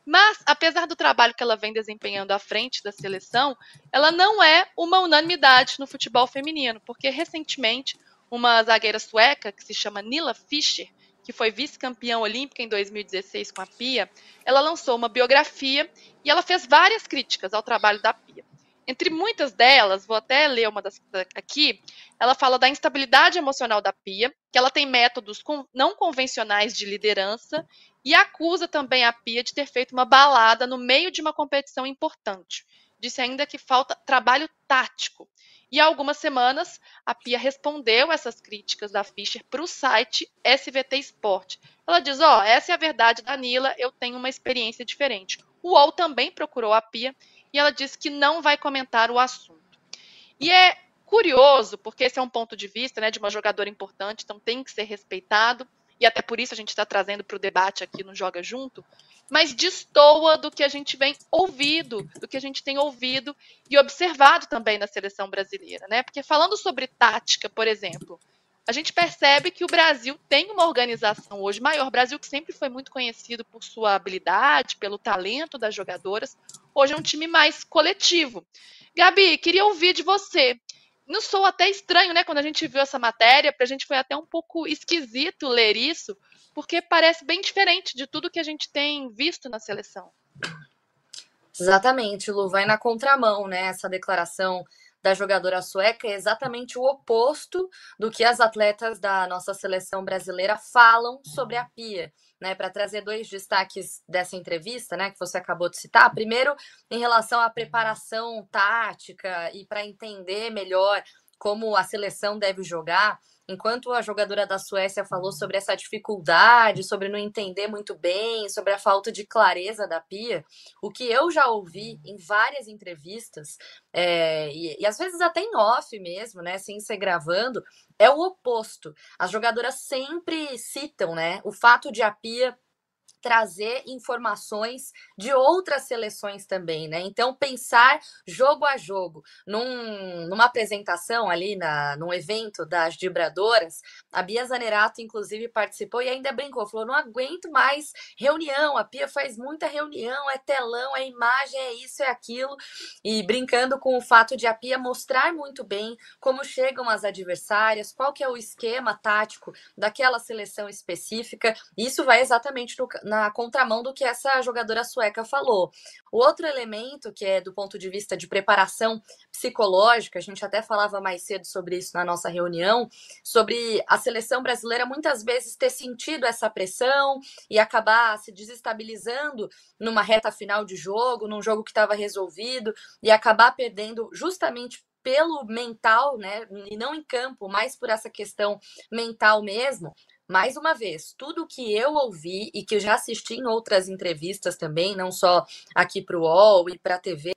Mas, apesar do trabalho que ela vem desempenhando à frente da seleção, ela não é uma unanimidade no futebol feminino, porque recentemente uma zagueira sueca, que se chama Nila Fischer, que foi vice-campeã olímpica em 2016 com a Pia, ela lançou uma biografia e ela fez várias críticas ao trabalho da Pia. Entre muitas delas, vou até ler uma das aqui, ela fala da instabilidade emocional da Pia, que ela tem métodos não convencionais de liderança e acusa também a Pia de ter feito uma balada no meio de uma competição importante. Disse ainda que falta trabalho tático. E há algumas semanas, a Pia respondeu essas críticas da Fischer para o site SVT Sport. Ela diz: Ó, oh, essa é a verdade, Danila, eu tenho uma experiência diferente. O UOL também procurou a Pia e ela disse que não vai comentar o assunto. E é curioso, porque esse é um ponto de vista né, de uma jogadora importante, então tem que ser respeitado e até por isso a gente está trazendo para o debate aqui no Joga Junto, mas destoa do que a gente vem ouvido, do que a gente tem ouvido e observado também na seleção brasileira, né? Porque falando sobre tática, por exemplo, a gente percebe que o Brasil tem uma organização hoje maior. O Brasil, que sempre foi muito conhecido por sua habilidade, pelo talento das jogadoras, hoje é um time mais coletivo. Gabi, queria ouvir de você nos sou até estranho, né? Quando a gente viu essa matéria, para a gente foi até um pouco esquisito ler isso, porque parece bem diferente de tudo que a gente tem visto na seleção. Exatamente, Lu, vai na contramão, né? Essa declaração da jogadora sueca é exatamente o oposto do que as atletas da nossa seleção brasileira falam sobre a Pia né, para trazer dois destaques dessa entrevista, né, que você acabou de citar. Primeiro, em relação à preparação tática e para entender melhor como a seleção deve jogar. Enquanto a jogadora da Suécia falou sobre essa dificuldade, sobre não entender muito bem, sobre a falta de clareza da Pia, o que eu já ouvi em várias entrevistas, é, e, e às vezes até em off mesmo, né, sem ser gravando, é o oposto. As jogadoras sempre citam né, o fato de a Pia trazer informações de outras seleções também, né? Então, pensar jogo a jogo. Num, numa apresentação ali, na, num evento das vibradoras, a Bia Zanerato, inclusive, participou e ainda brincou, falou, não aguento mais reunião, a Pia faz muita reunião, é telão, é imagem, é isso, é aquilo, e brincando com o fato de a Pia mostrar muito bem como chegam as adversárias, qual que é o esquema tático daquela seleção específica, isso vai exatamente no, na contramão do que essa jogadora sueca falou. O outro elemento, que é do ponto de vista de preparação psicológica, a gente até falava mais cedo sobre isso na nossa reunião, sobre a seleção brasileira muitas vezes ter sentido essa pressão e acabar se desestabilizando numa reta final de jogo, num jogo que estava resolvido, e acabar perdendo justamente pelo mental, né, e não em campo, mas por essa questão mental mesmo, mais uma vez, tudo que eu ouvi e que eu já assisti em outras entrevistas também, não só aqui para o UOL e para a TV,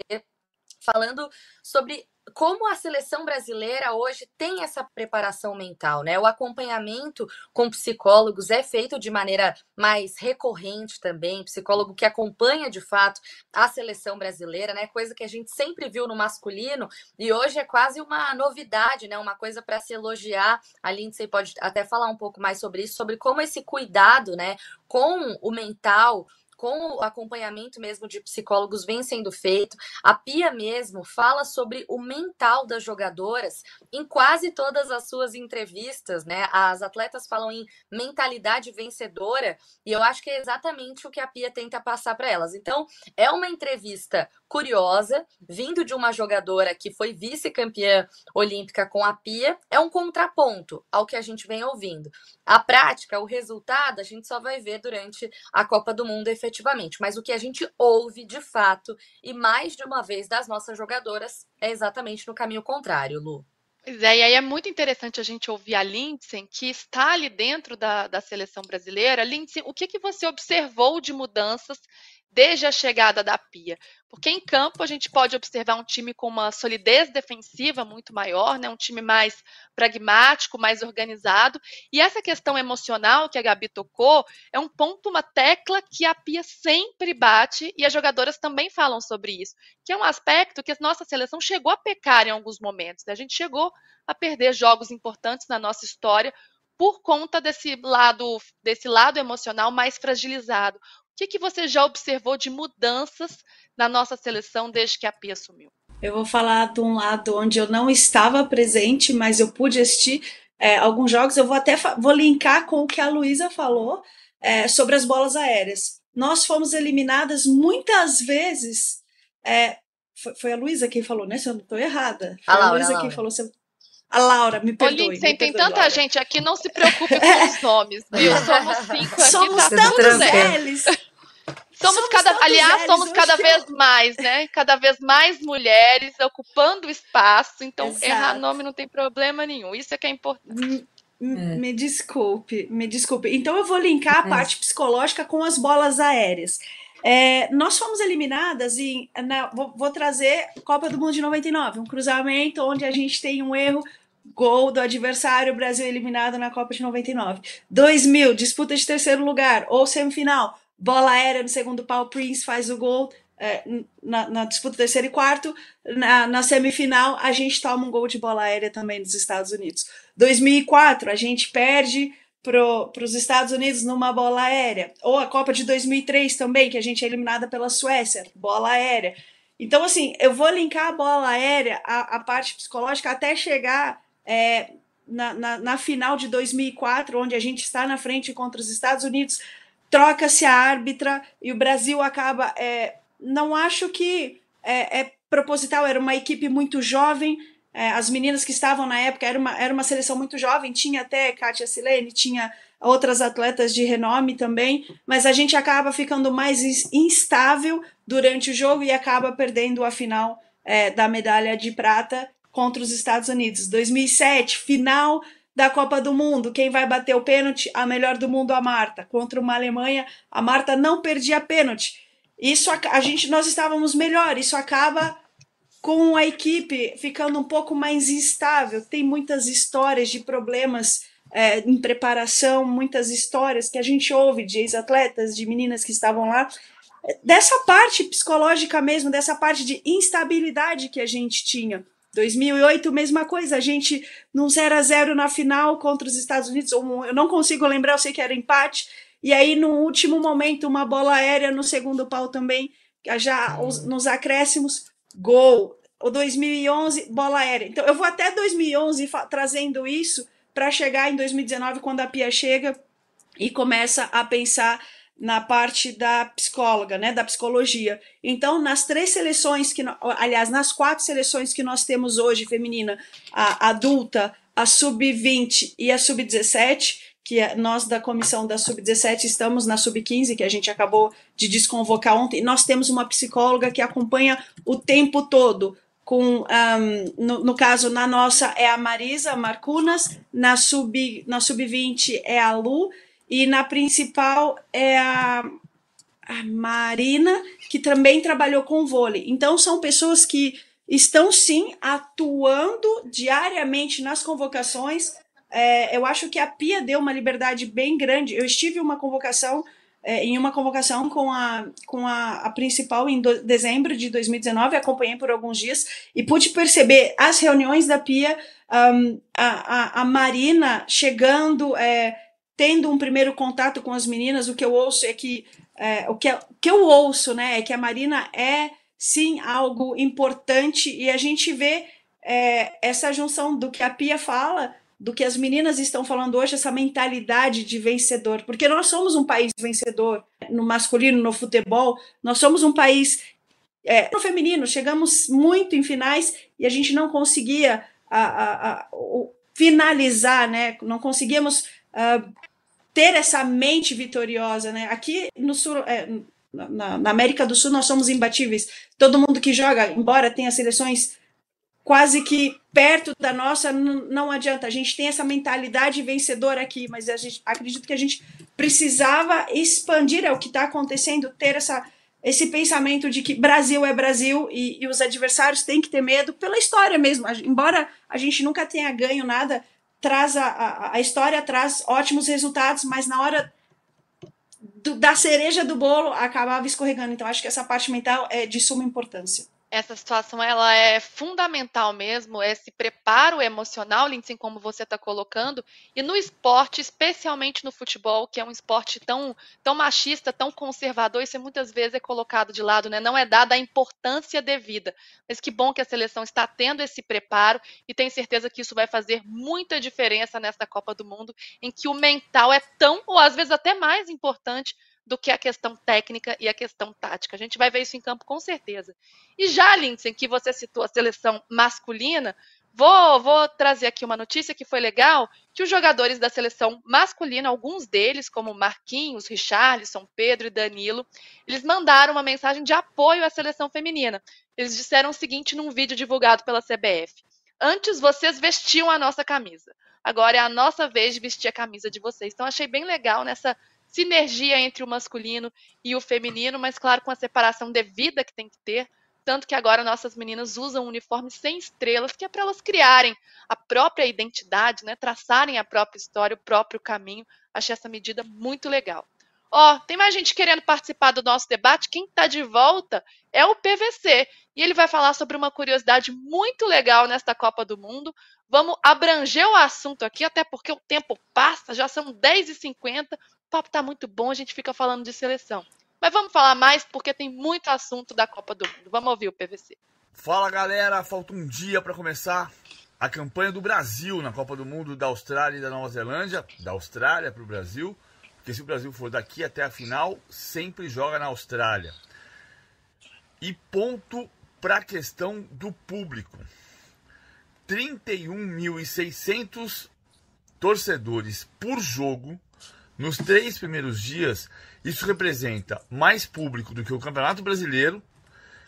falando sobre como a seleção brasileira hoje tem essa preparação mental, né? O acompanhamento com psicólogos é feito de maneira mais recorrente também, psicólogo que acompanha de fato a seleção brasileira, né? Coisa que a gente sempre viu no masculino e hoje é quase uma novidade, né? Uma coisa para se elogiar. A Lindsay pode até falar um pouco mais sobre isso, sobre como esse cuidado, né, com o mental com o acompanhamento mesmo de psicólogos vem sendo feito. A Pia mesmo fala sobre o mental das jogadoras em quase todas as suas entrevistas, né? As atletas falam em mentalidade vencedora e eu acho que é exatamente o que a Pia tenta passar para elas. Então, é uma entrevista curiosa, vindo de uma jogadora que foi vice-campeã olímpica com a Pia, é um contraponto ao que a gente vem ouvindo. A prática, o resultado, a gente só vai ver durante a Copa do Mundo efetivamente, mas o que a gente ouve de fato e mais de uma vez das nossas jogadoras é exatamente no caminho contrário, Lu. Pois é, e aí é muito interessante a gente ouvir a Lindsay, que está ali dentro da, da seleção brasileira. Lindsay, o que, que você observou de mudanças desde a chegada da Pia. Porque em campo a gente pode observar um time com uma solidez defensiva muito maior, né? um time mais pragmático, mais organizado. E essa questão emocional que a Gabi tocou é um ponto, uma tecla que a Pia sempre bate e as jogadoras também falam sobre isso, que é um aspecto que a nossa seleção chegou a pecar em alguns momentos. Né? A gente chegou a perder jogos importantes na nossa história por conta desse lado, desse lado emocional mais fragilizado que, que você já observou de mudanças na nossa seleção desde que a Pia assumiu? Eu vou falar de um lado onde eu não estava presente, mas eu pude assistir é, alguns jogos. Eu vou até vou linkar com o que a Luísa falou é, sobre as bolas aéreas. Nós fomos eliminadas muitas vezes. É, foi, foi, a Luísa quem falou, né? Se eu não estou errada. Foi a, a Luísa quem falou. Se a Laura, me perdoe. Tem tanta Laura. gente aqui, não se preocupe com os nomes, viu? Somos cinco aqui, Somos tá tantos eles. Somos, somos cada, aliás, somos cada vez eu... mais, né? Cada vez mais mulheres ocupando espaço. Então, Exato. errar nome não tem problema nenhum. Isso é que é importante. Me, é. me desculpe, me desculpe. Então, eu vou linkar a é. parte psicológica com as bolas aéreas. É, nós fomos eliminadas em. Na, vou, vou, trazer Copa do Mundo de 99, um cruzamento onde a gente tem um erro, gol do adversário, Brasil eliminado na Copa de 99. 2000, disputa de terceiro lugar ou semifinal, bola aérea no segundo pau, Prince faz o gol é, na, na, disputa terceiro e quarto. Na, na, semifinal, a gente toma um gol de bola aérea também dos Estados Unidos. 2004, a gente perde para os Estados Unidos numa bola aérea. Ou a Copa de 2003 também, que a gente é eliminada pela Suécia, bola aérea. Então, assim, eu vou linkar a bola aérea, a, parte psicológica, até chegar é, na, na, na final de 2004, onde a gente está na frente contra os Estados Unidos troca-se a árbitra e o Brasil acaba. É, não acho que é, é, proposital, era uma equipe muito jovem. É, as meninas que estavam na época era uma, era uma seleção muito jovem, tinha até Kátia Silene, tinha outras atletas de renome também, mas a gente acaba ficando mais instável durante o jogo e acaba perdendo a final é, da medalha de prata contra os Estados Unidos. 2007, final da Copa do Mundo, quem vai bater o pênalti? A melhor do mundo, a Marta. Contra uma Alemanha, a Marta não perdia pênalti. Isso a, a gente, nós estávamos melhor. Isso acaba com a equipe ficando um pouco mais instável. Tem muitas histórias de problemas é, em preparação, muitas histórias que a gente ouve de ex-atletas, de meninas que estavam lá. Dessa parte psicológica mesmo, dessa parte de instabilidade que a gente tinha. 2008, mesma coisa, a gente num 0 a 0 na final contra os Estados Unidos, eu não consigo lembrar, eu sei que era empate, e aí no último momento uma bola aérea no segundo pau também, já os, nos acréscimos, gol. O 2011, bola aérea. Então eu vou até 2011 trazendo isso para chegar em 2019 quando a Pia chega e começa a pensar na parte da psicóloga, né, da psicologia. Então, nas três seleções que, aliás, nas quatro seleções que nós temos hoje feminina, a adulta, a sub-20 e a sub-17, que é, nós da comissão da sub-17 estamos na sub-15, que a gente acabou de desconvocar ontem. Nós temos uma psicóloga que acompanha o tempo todo. Com, um, no, no, caso, na nossa é a Marisa Marcunas, na sub-20 na sub é a Lu, e na principal é a, a Marina, que também trabalhou com vôlei. Então são pessoas que estão sim atuando diariamente nas convocações. É, eu acho que a Pia deu uma liberdade bem grande. Eu estive uma convocação é, em uma convocação com a, com a, a principal em do, dezembro de 2019, acompanhei por alguns dias e pude perceber as reuniões da Pia, um, a, a, a, Marina chegando, é, tendo um primeiro contato com as meninas, o que eu ouço é que é, o que, o que eu ouço né, é que a Marina é sim algo importante e a gente vê é, essa junção do que a Pia fala do que as meninas estão falando hoje, essa mentalidade de vencedor, porque nós somos um país vencedor no masculino, no futebol, nós somos um país é, no feminino, chegamos muito em finais e a gente não conseguia a, a, a, finalizar, né? Não conseguíamos uh, ter essa mente vitoriosa, né? Aqui no sul, é, na, na América do Sul, nós somos imbatíveis. Todo mundo que joga, embora tenha seleções quase que perto da nossa, não adianta. A gente tem essa mentalidade vencedora aqui, mas a gente, acredito que a gente precisava expandir é o que está acontecendo, ter essa, esse pensamento de que Brasil é Brasil e, e, os adversários têm que ter medo pela história mesmo. Embora a gente nunca tenha ganho nada, traz a, a, a história traz ótimos resultados, mas na hora do, da cereja do bolo acabava escorregando. Então acho que essa parte mental é de suma importância essa situação ela é fundamental mesmo, esse preparo emocional, Lindsay, como você está colocando, e no esporte, especialmente no futebol, que é um esporte tão, tão machista, tão conservador, isso muitas vezes é colocado de lado, né? não é dada a importância devida. Mas que bom que a seleção está tendo esse preparo e tenho certeza que isso vai fazer muita diferença nesta Copa do Mundo, em que o mental é tão, ou às vezes até mais importante do que a questão técnica e a questão tática. A gente vai ver isso em campo com certeza. E já, Lindsay, que você citou a seleção masculina, vou, vou trazer aqui uma notícia que foi legal, que os jogadores da seleção masculina, alguns deles, como Marquinhos, Richarlison, Pedro e Danilo, eles mandaram uma mensagem de apoio à seleção feminina. Eles disseram o seguinte num vídeo divulgado pela CBF. Antes vocês vestiam a nossa camisa. Agora é a nossa vez de vestir a camisa de vocês. Então achei bem legal nessa sinergia entre o masculino e o feminino, mas claro, com a separação devida que tem que ter. Tanto que agora nossas meninas usam um uniforme sem estrelas, que é para elas criarem a própria identidade, né? traçarem a própria história, o próprio caminho. Achei essa medida muito legal. Ó, oh, tem mais gente querendo participar do nosso debate. Quem está de volta é o PVC. E ele vai falar sobre uma curiosidade muito legal nesta Copa do Mundo. Vamos abranger o assunto aqui, até porque o tempo passa, já são 10h50. O papo está muito bom, a gente fica falando de seleção. Mas vamos falar mais porque tem muito assunto da Copa do Mundo. Vamos ouvir o PVC. Fala galera, falta um dia para começar a campanha do Brasil na Copa do Mundo da Austrália e da Nova Zelândia. Da Austrália para o Brasil. Porque se o Brasil for daqui até a final, sempre joga na Austrália. E ponto para a questão do público. 31.600 torcedores por jogo nos três primeiros dias. Isso representa mais público do que o Campeonato Brasileiro,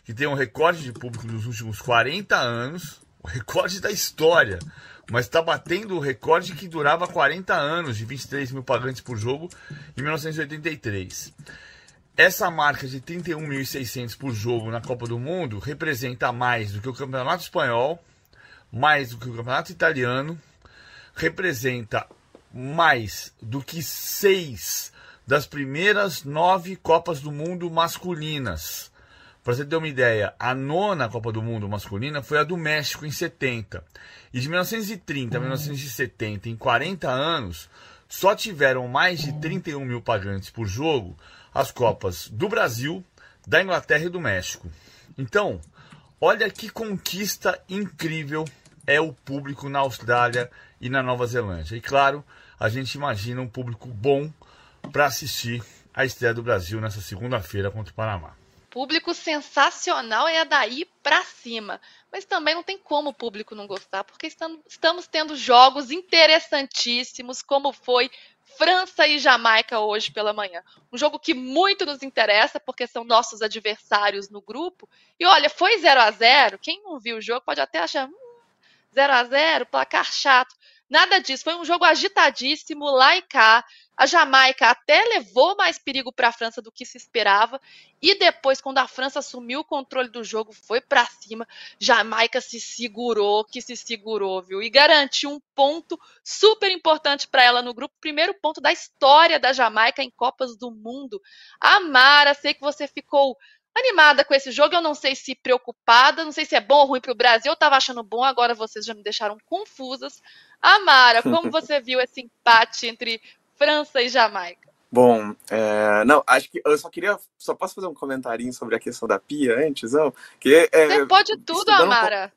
que tem um recorde de público nos últimos 40 anos, o recorde da história mas está batendo o recorde que durava 40 anos, de 23 mil pagantes por jogo, em 1983. Essa marca de 31.600 por jogo na Copa do Mundo representa mais do que o Campeonato Espanhol, mais do que o Campeonato Italiano, representa mais do que seis das primeiras nove Copas do Mundo masculinas. Para você ter uma ideia, a nona Copa do Mundo masculina foi a do México em 70. E de 1930 a 1970, em 40 anos, só tiveram mais de 31 mil pagantes por jogo as Copas do Brasil, da Inglaterra e do México. Então, olha que conquista incrível é o público na Austrália e na Nova Zelândia. E claro, a gente imagina um público bom para assistir a estreia do Brasil nessa segunda-feira contra o Panamá. Público sensacional é daí para cima. Mas também não tem como o público não gostar, porque estamos tendo jogos interessantíssimos, como foi França e Jamaica hoje pela manhã. Um jogo que muito nos interessa, porque são nossos adversários no grupo. E olha, foi 0 a 0 Quem não viu o jogo pode até achar hum, 0 a 0 placar chato. Nada disso. Foi um jogo agitadíssimo lá e cá. A Jamaica até levou mais perigo para a França do que se esperava. E depois, quando a França assumiu o controle do jogo, foi para cima. Jamaica se segurou, que se segurou, viu? E garantiu um ponto super importante para ela no grupo. Primeiro ponto da história da Jamaica em Copas do Mundo. Amara, sei que você ficou animada com esse jogo. Eu não sei se preocupada, não sei se é bom ou ruim para o Brasil. Eu estava achando bom, agora vocês já me deixaram confusas. Amara, como você viu esse empate entre França e Jamaica? Bom, é, não, acho que eu só queria, só posso fazer um comentarinho sobre a questão da pia antes, não? Que, é, Você pode tudo, Amara.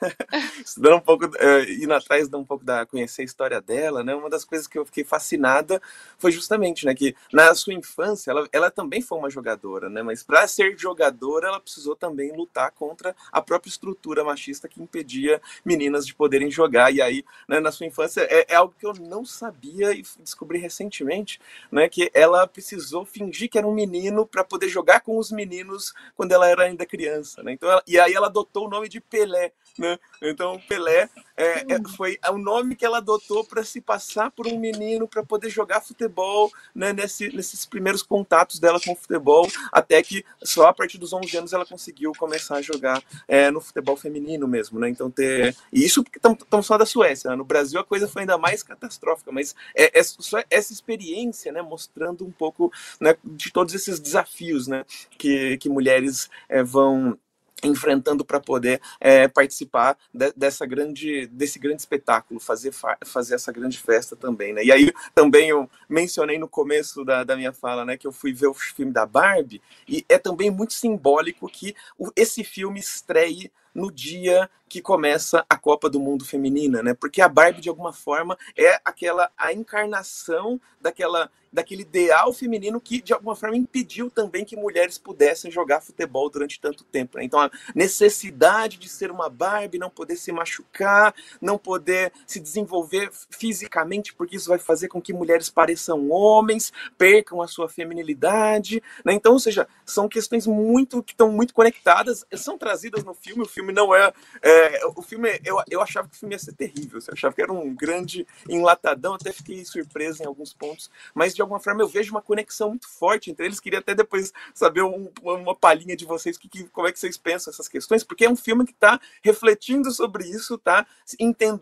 Estudando um pouco, uh, indo atrás de um pouco da conhecer a história dela, né? Uma das coisas que eu fiquei fascinada foi justamente, né, que na sua infância ela, ela também foi uma jogadora, né? Mas para ser jogadora ela precisou também lutar contra a própria estrutura machista que impedia meninas de poderem jogar. E aí, né, na sua infância é, é algo que eu não sabia e descobri recentemente, né? Que ela precisou fingir que era um menino para poder jogar com os meninos quando ela era ainda criança, né? Então, ela, e aí ela adotou o nome de Pelé né? Então, Pelé é, é, foi o nome que ela adotou para se passar por um menino para poder jogar futebol né, nesse, nesses primeiros contatos dela com o futebol, até que só a partir dos 11 anos ela conseguiu começar a jogar é, no futebol feminino mesmo. Né? Então, ter. E isso porque estamos só da Suécia. Né? No Brasil a coisa foi ainda mais catastrófica, mas é, é só essa experiência né, mostrando um pouco né, de todos esses desafios né, que, que mulheres é, vão enfrentando para poder é, participar de, dessa grande desse grande espetáculo fazer fazer essa grande festa também né? E aí também eu mencionei no começo da, da minha fala né que eu fui ver o filme da Barbie e é também muito simbólico que o, esse filme estreie no dia que começa a Copa do Mundo feminina, né? Porque a Barbie de alguma forma é aquela a encarnação daquela daquele ideal feminino que de alguma forma impediu também que mulheres pudessem jogar futebol durante tanto tempo. Né? Então a necessidade de ser uma Barbie, não poder se machucar, não poder se desenvolver fisicamente, porque isso vai fazer com que mulheres pareçam homens, percam a sua feminilidade, né? Então, ou seja, são questões muito que estão muito conectadas, são trazidas no filme. O filme não é, é o filme eu, eu achava que o filme ia ser terrível, eu achava que era um grande enlatadão, até fiquei surpreso em alguns pontos, mas de alguma forma eu vejo uma conexão muito forte entre eles. Queria até depois saber um, uma palhinha de vocês, que, que, como é que vocês pensam essas questões, porque é um filme que está refletindo sobre isso, tá?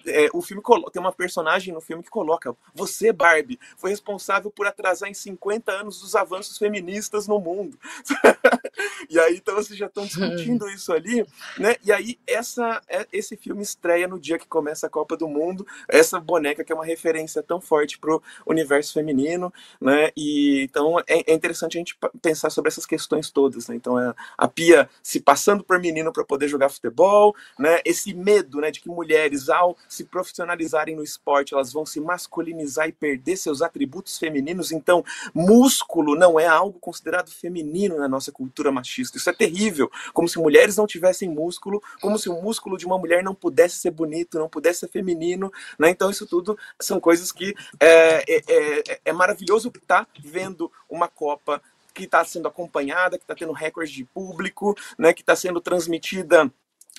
É, o filme tem uma personagem no filme que coloca: você, Barbie, foi responsável por atrasar em 50 anos os avanços feministas no mundo. e aí, então, vocês já estão discutindo isso ali, né? E aí, essa, é, esse filme estreia no dia que começa a Copa do Mundo, essa boneca que é uma referência tão forte pro universo feminino, né? E então é, é interessante a gente pensar sobre essas questões todas, né? Então é a Pia se passando por menino para poder jogar futebol, né? Esse medo, né, de que mulheres ao se profissionalizarem no esporte, elas vão se masculinizar e perder seus atributos femininos. Então, músculo não é algo considerado feminino na nossa cultura machista. Isso é terrível, como se mulheres não tivessem músculo, como se o músculo de uma mulher não pudesse ser bonito, não pudesse ser feminino, né? Então isso tudo são coisas que é, é, é, é maravilhoso estar tá vendo uma Copa que está sendo acompanhada, que está tendo recorde de público, né, que está sendo transmitida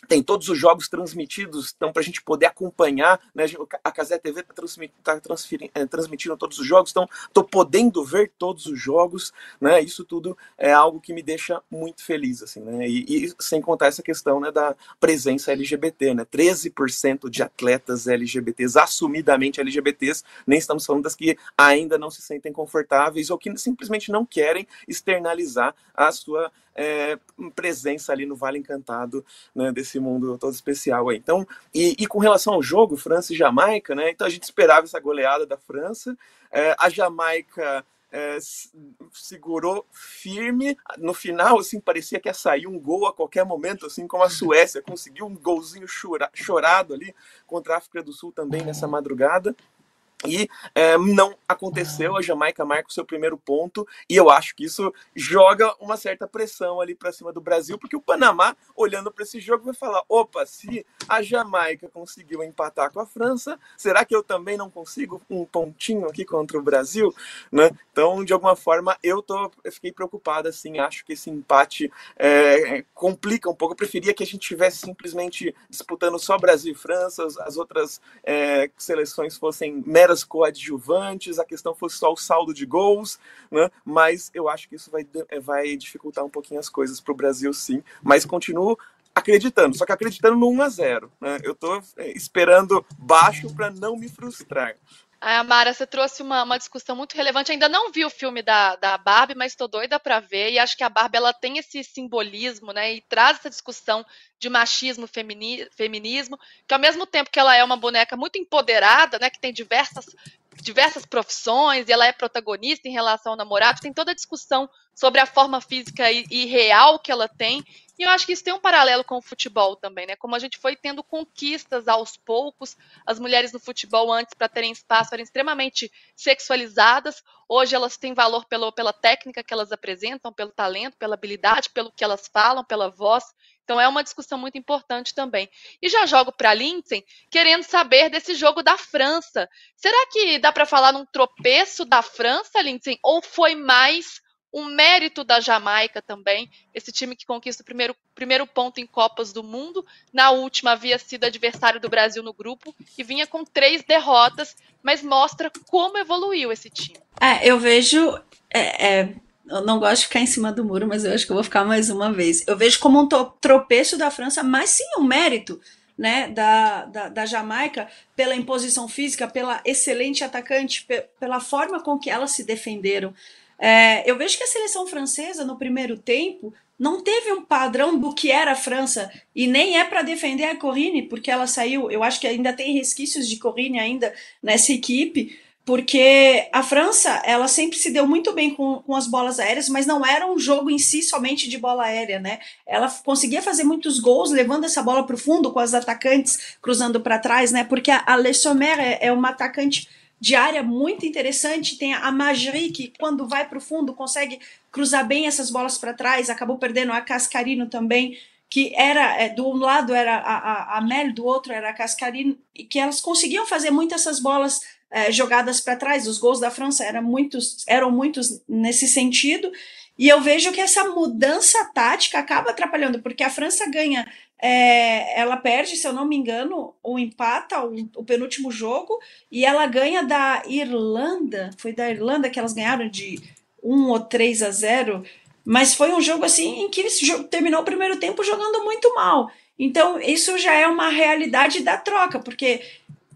tem todos os jogos transmitidos, então para a gente poder acompanhar, né? A Casé TV está tá é, transmitindo todos os jogos, então estou podendo ver todos os jogos, né? Isso tudo é algo que me deixa muito feliz, assim, né? E, e sem contar essa questão, né, da presença LGBT, né? 13% de atletas LGBTs assumidamente LGBTs, nem estamos falando das que ainda não se sentem confortáveis ou que simplesmente não querem externalizar a sua é, presença ali no Vale Encantado, né, desse mundo todo especial aí. Então, e, e, com relação ao jogo, França e Jamaica, né, então a gente esperava essa goleada da França, é, a Jamaica é, segurou firme. No final, assim, parecia que ia sair um gol a qualquer momento, assim como a Suécia conseguiu um golzinho chora, chorado ali contra a África do Sul também nessa madrugada. E é, não aconteceu, a Jamaica marca o seu primeiro ponto, e eu acho que isso joga uma certa pressão ali para cima do Brasil, porque o Panamá, olhando para esse jogo, vai falar: opa, se a Jamaica conseguiu empatar com a França, será que eu também não consigo um pontinho aqui contra o Brasil? Né? Então, de alguma forma, eu, tô, eu fiquei preocupado, assim, acho que esse empate é, complica um pouco. Eu preferia que a gente tivesse simplesmente disputando só Brasil e França, as outras é, seleções fossem meras meras coadjuvantes, a questão fosse só o saldo de gols, né? Mas eu acho que isso vai, vai dificultar um pouquinho as coisas para o Brasil, sim. Mas continuo acreditando, só que acreditando no 1 a 0 né? Eu estou é, esperando baixo para não me frustrar. A Amara, você trouxe uma, uma discussão muito relevante. Ainda não vi o filme da, da Barbie, mas estou doida para ver. E acho que a Barbie ela tem esse simbolismo, né? E traz essa discussão de machismo, femini, feminismo, que ao mesmo tempo que ela é uma boneca muito empoderada, né? Que tem diversas diversas profissões, e ela é protagonista em relação ao namorado, tem toda a discussão sobre a forma física e, e, real que ela tem. E eu acho que isso tem um paralelo com o futebol também, né? Como a gente foi tendo conquistas aos poucos, as mulheres no futebol antes para terem espaço eram extremamente sexualizadas. Hoje elas têm valor pelo, pela técnica que elas apresentam, pelo talento, pela habilidade, pelo que elas falam, pela voz. Então é uma discussão muito importante também. E já jogo para Lindsay querendo saber desse jogo da França. Será que dá para falar num tropeço da França, Lindsay? Ou foi mais um mérito da Jamaica também, esse time que conquista o primeiro, primeiro ponto em Copas do Mundo. Na última havia sido adversário do Brasil no grupo e vinha com três derrotas, mas mostra como evoluiu esse time. É, eu vejo. É, é, eu não gosto de ficar em cima do muro, mas eu acho que eu vou ficar mais uma vez. Eu vejo como um tropeço da França, mas sim um mérito né, da, da, da, Jamaica pela imposição física, pela excelente atacante, pela forma com que elas se defenderam. É, eu vejo que a seleção francesa, no primeiro tempo, não teve um padrão do que era a França, e nem é para defender a Corine, porque ela saiu, eu acho que ainda tem resquícios de Corine ainda nessa equipe, porque a França, ela sempre se deu muito bem com, com as bolas aéreas, mas não era um jogo em si somente de bola aérea, né? Ela conseguia fazer muitos gols levando essa bola para o fundo, com as atacantes cruzando para trás, né? Porque a, a Le Sommer é, é uma atacante de área muito interessante, tem a Magri, que quando vai para o fundo consegue cruzar bem essas bolas para trás, acabou perdendo a Cascarino também, que era, é, do um lado era a, a, a Mel, do outro era a Cascarino, e que elas conseguiam fazer muitas essas bolas é, jogadas para trás. Os gols da França eram muitos, eram muitos nesse sentido. E eu vejo que essa mudança tática acaba atrapalhando, porque a França ganha, é, ela perde, se eu não me engano, ou empata o, o, penúltimo jogo, e ela ganha da Irlanda. Foi da Irlanda que elas ganharam de 1 ou 3 a 0. Mas foi um jogo assim em que terminou o primeiro tempo jogando muito mal. Então, isso já é uma realidade da troca, porque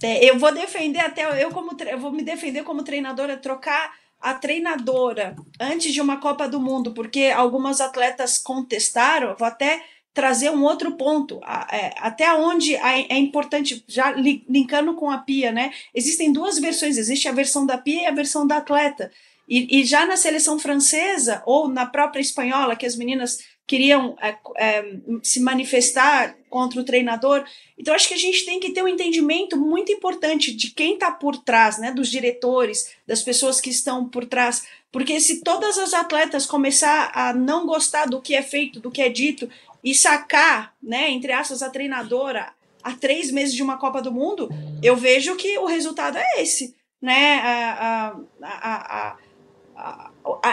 eu vou defender até eu como eu vou me defender como treinadora trocar a treinadora antes de uma Copa do Mundo, porque algumas atletas contestaram. Vou até trazer um outro ponto, é, até onde é importante, já linkando com a Pia, né? Existem duas versões: existe a versão da Pia e a versão da atleta. E, e já na seleção francesa ou na própria espanhola, que as meninas queriam é, é, se manifestar contra o treinador. Então, acho que a gente tem que ter um entendimento muito importante de quem está por trás, né, dos diretores, das pessoas que estão por trás. Porque se todas as atletas começar a não gostar do que é feito, do que é dito, e sacar, né, entre aspas, a treinadora há três meses de uma Copa do Mundo, eu vejo que o resultado é esse. Né? a, a, a a,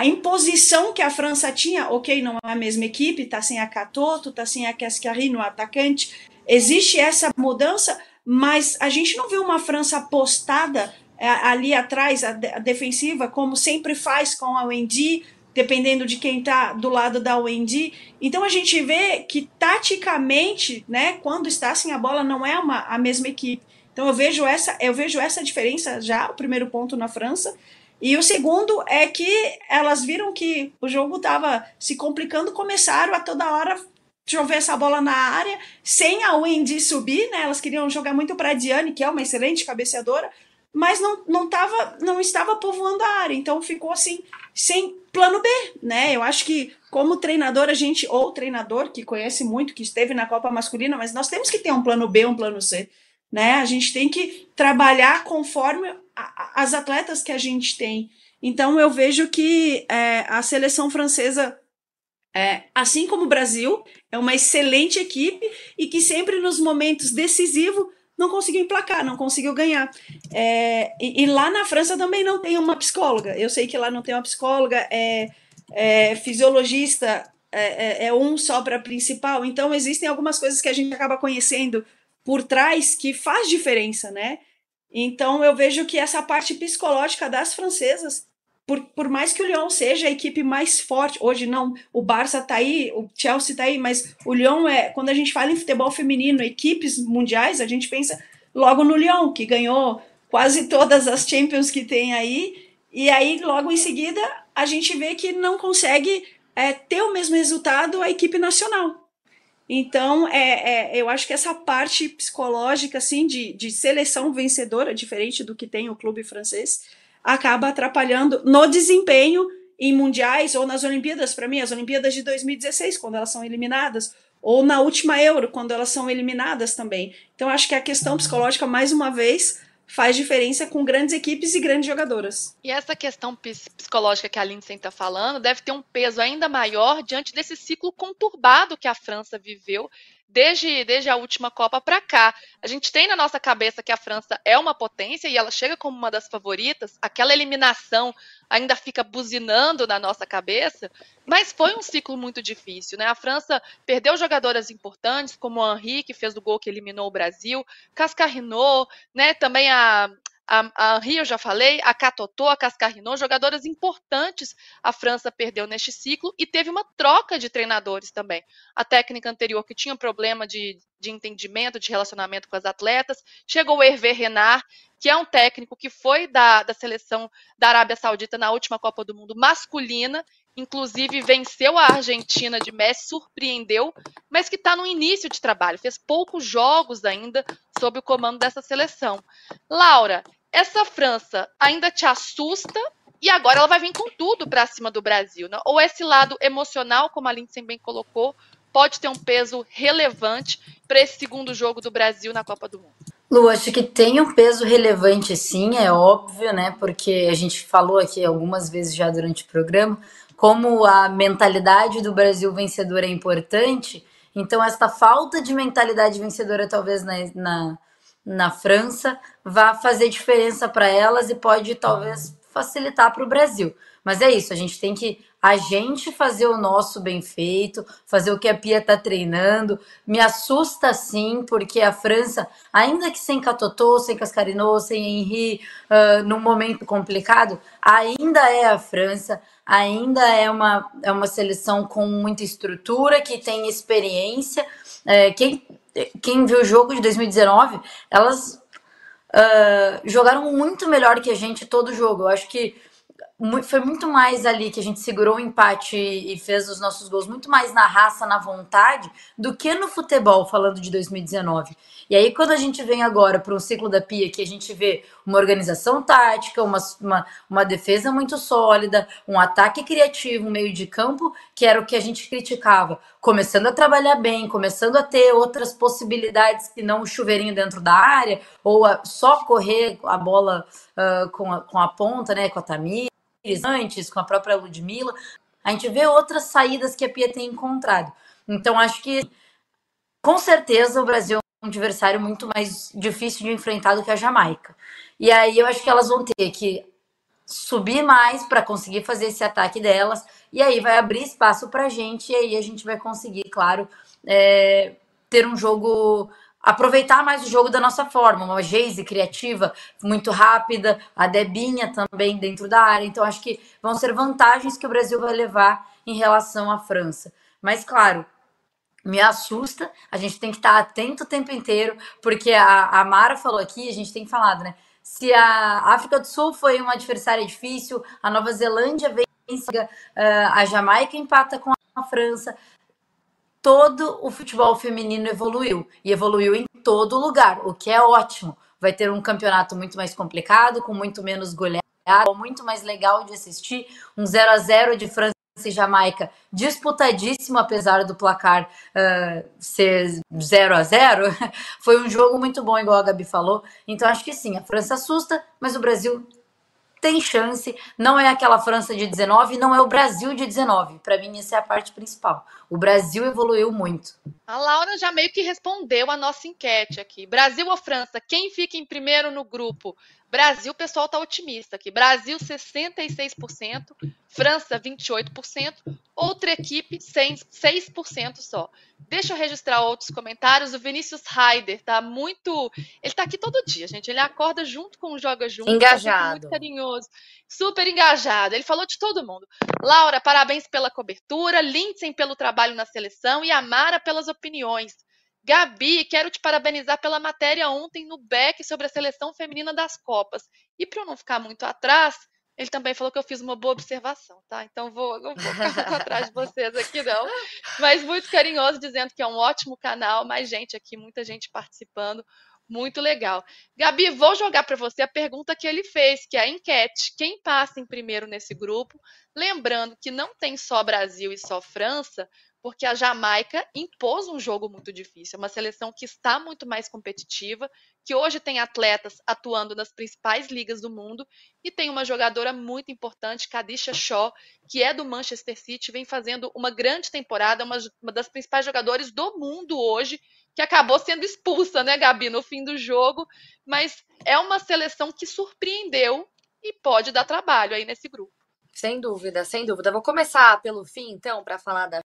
imposição que a França tinha, ok, não é a mesma equipe, tá sem a Catoto, tá sem a Cascari no atacante, existe essa mudança, mas a gente não vê uma França apostada é, ali atrás, a, a, defensiva, como sempre faz com a Wendy, dependendo de quem está do lado da Wendy. Então a gente vê que taticamente, né, quando está sem a bola, não é uma, a mesma equipe. Então eu vejo essa, eu vejo essa diferença já, o primeiro ponto na França. E o segundo é que elas viram que o jogo estava se complicando, começaram a toda hora chover essa bola na área, sem a Wendy subir, né? Elas queriam jogar muito para a Diane, que é uma excelente cabeceadora, mas não, não, tava, não estava povoando a área, então ficou assim, sem plano B, né? Eu acho que como treinador a gente, ou treinador que conhece muito, que esteve na Copa Masculina, mas nós temos que ter um plano B, um plano C, né? A gente tem que trabalhar conforme as atletas que a gente tem. Então eu vejo que é, a seleção francesa, é, assim como o Brasil, é uma excelente equipe e que sempre nos momentos decisivos não conseguiu emplacar, não conseguiu ganhar. É, e, e, lá na França também não tem uma psicóloga. Eu sei que lá não tem uma psicóloga, é, é fisiologista, é, é, é um só para principal. Então existem algumas coisas que a gente acaba conhecendo por trás que faz diferença, né? Então eu vejo que essa parte psicológica das francesas, por, por mais que o Lyon seja a equipe mais forte, hoje não, o Barça tá aí, o Chelsea tá aí, mas o Lyon é, quando a gente fala em futebol feminino, equipes mundiais, a gente pensa logo no Lyon, que ganhou quase todas as Champions que tem aí, e aí logo em seguida a gente vê que não consegue é, ter o mesmo resultado a equipe nacional. Então, é, é, eu acho que essa parte psicológica, assim, de, de seleção vencedora, diferente do que tem o clube francês, acaba atrapalhando no desempenho em mundiais ou nas Olimpíadas. Para mim, as Olimpíadas de 2016, quando elas são eliminadas, ou na última Euro, quando elas são eliminadas também. Então, acho que a questão psicológica, mais uma vez, faz diferença com grandes equipes e grandes jogadoras. E essa questão psicológica que a Lindsay está falando deve ter um peso ainda maior diante desse ciclo conturbado que a França viveu desde, desde a última Copa para cá. A gente tem na nossa cabeça que a França é uma potência e ela chega como uma das favoritas. Aquela eliminação ainda fica buzinando na nossa cabeça, mas foi um ciclo muito difícil, né? A França perdeu jogadoras importantes, como o Henri, que fez o gol que eliminou o Brasil, Cascarrinot, né? Também a a, a Rio, já falei, a Catotô, a Cascarrinot, jogadoras importantes a França perdeu neste ciclo e teve uma troca de treinadores também. A técnica anterior, que tinha problema de, de entendimento, de relacionamento com as atletas, chegou o Hervé Renard, que é um técnico que foi da, da seleção da Arábia Saudita na última Copa do Mundo masculina inclusive venceu a Argentina de Messi, surpreendeu, mas que está no início de trabalho, fez poucos jogos ainda sob o comando dessa seleção. Laura, essa França ainda te assusta e agora ela vai vir com tudo para cima do Brasil, né? ou esse lado emocional, como a Lindsay bem colocou, pode ter um peso relevante para esse segundo jogo do Brasil na Copa do Mundo? Lu, acho que tem um peso relevante sim, é óbvio, né? Porque a gente falou aqui algumas vezes já durante o programa, como a mentalidade do Brasil vencedor é importante, então essa falta de mentalidade vencedora, talvez na, na, na França, vá fazer diferença para elas e pode talvez facilitar para o Brasil. Mas é isso, a gente tem que a gente fazer o nosso bem feito, fazer o que a Pia tá treinando. Me assusta sim, porque a França, ainda que sem Catotô, sem Cascarinô, sem Henri, uh, num momento complicado, ainda é a França, ainda é uma, é uma seleção com muita estrutura, que tem experiência. É, quem, quem viu o jogo de 2019, elas uh, jogaram muito melhor que a gente todo jogo. Eu acho que foi muito mais ali que a gente segurou o empate e fez os nossos gols muito mais na raça, na vontade, do que no futebol, falando de 2019. E aí, quando a gente vem agora para um ciclo da Pia, que a gente vê uma organização tática, uma, uma, uma defesa muito sólida, um ataque criativo, um meio de campo, que era o que a gente criticava, começando a trabalhar bem, começando a ter outras possibilidades que não o chuveirinho dentro da área, ou a, só correr a bola uh, com, a, com a ponta, né, com a Tamir antes, com a própria Ludmilla, a gente vê outras saídas que a Pia tem encontrado. Então, acho que, com certeza, o Brasil é um adversário muito mais difícil de enfrentar do que a Jamaica. E aí eu acho que elas vão ter que subir mais para conseguir fazer esse ataque delas, e aí vai abrir espaço para a gente, e aí a gente vai conseguir, claro, é, ter um jogo aproveitar mais o jogo da nossa forma, uma Geise criativa, muito rápida, a Debinha também dentro da área. Então, acho que vão ser vantagens que o Brasil vai levar em relação à França. Mas, claro, me assusta, a gente tem que estar atento o tempo inteiro, porque a, a Mara falou aqui, a gente tem falado, né? Se a África do Sul foi uma adversária difícil, a Nova Zelândia vence, a Jamaica empata com a França todo o futebol feminino evoluiu e evoluiu em todo lugar, o que é ótimo. Vai ter um campeonato muito mais complicado, com muito menos goleada, muito mais legal de assistir, um 0 a 0 de França e Jamaica disputadíssimo, apesar do placar uh, ser 0 a 0 Foi um jogo muito bom, igual a Gabi falou. Então acho que sim, a França assusta, mas o Brasil tem chance. Não é aquela França de 19, não é o Brasil de 19. Para mim, essa é a parte principal. O Brasil evoluiu muito. A Laura já meio que respondeu a nossa enquete aqui. Brasil ou França? Quem fica em primeiro no grupo? Brasil, o pessoal está otimista aqui. Brasil, 66%, França, 28%, outra equipe, 6% só. Deixa eu registrar outros comentários. O Vinícius Raider tá muito. Ele tá aqui todo dia, gente. Ele acorda junto com o Joga Junto. Tá engajado. muito carinhoso. Super engajado. Ele falou de todo mundo. Laura, parabéns pela cobertura. Lindsay pelo trabalho na seleção. E Amara pelas opiniões. Gabi, quero te parabenizar pela matéria ontem no BEC sobre a seleção feminina das Copas. E para eu não ficar muito atrás, ele também falou que eu fiz uma boa observação, tá? Então vou, não vou ficar atrás de vocês aqui, não. Mas muito carinhoso, dizendo que é um ótimo canal, mais gente aqui, muita gente participando. Muito legal. Gabi, vou jogar para você a pergunta que ele fez, que é a enquete. Quem passa em primeiro nesse grupo? Lembrando que não tem só Brasil e só França, porque a Jamaica impôs um jogo muito difícil. Uma seleção que está muito mais competitiva, que hoje tem atletas atuando nas principais ligas do mundo e tem uma jogadora muito importante, Kadisha Shaw, que é do Manchester City, vem fazendo uma grande temporada, uma, uma das principais jogadoras do mundo hoje, que acabou sendo expulsa, né, Gabi, no fim do jogo, mas é uma seleção que surpreendeu e pode dar trabalho aí nesse grupo. Sem dúvida, sem dúvida. Vou começar pelo fim, então, para falar da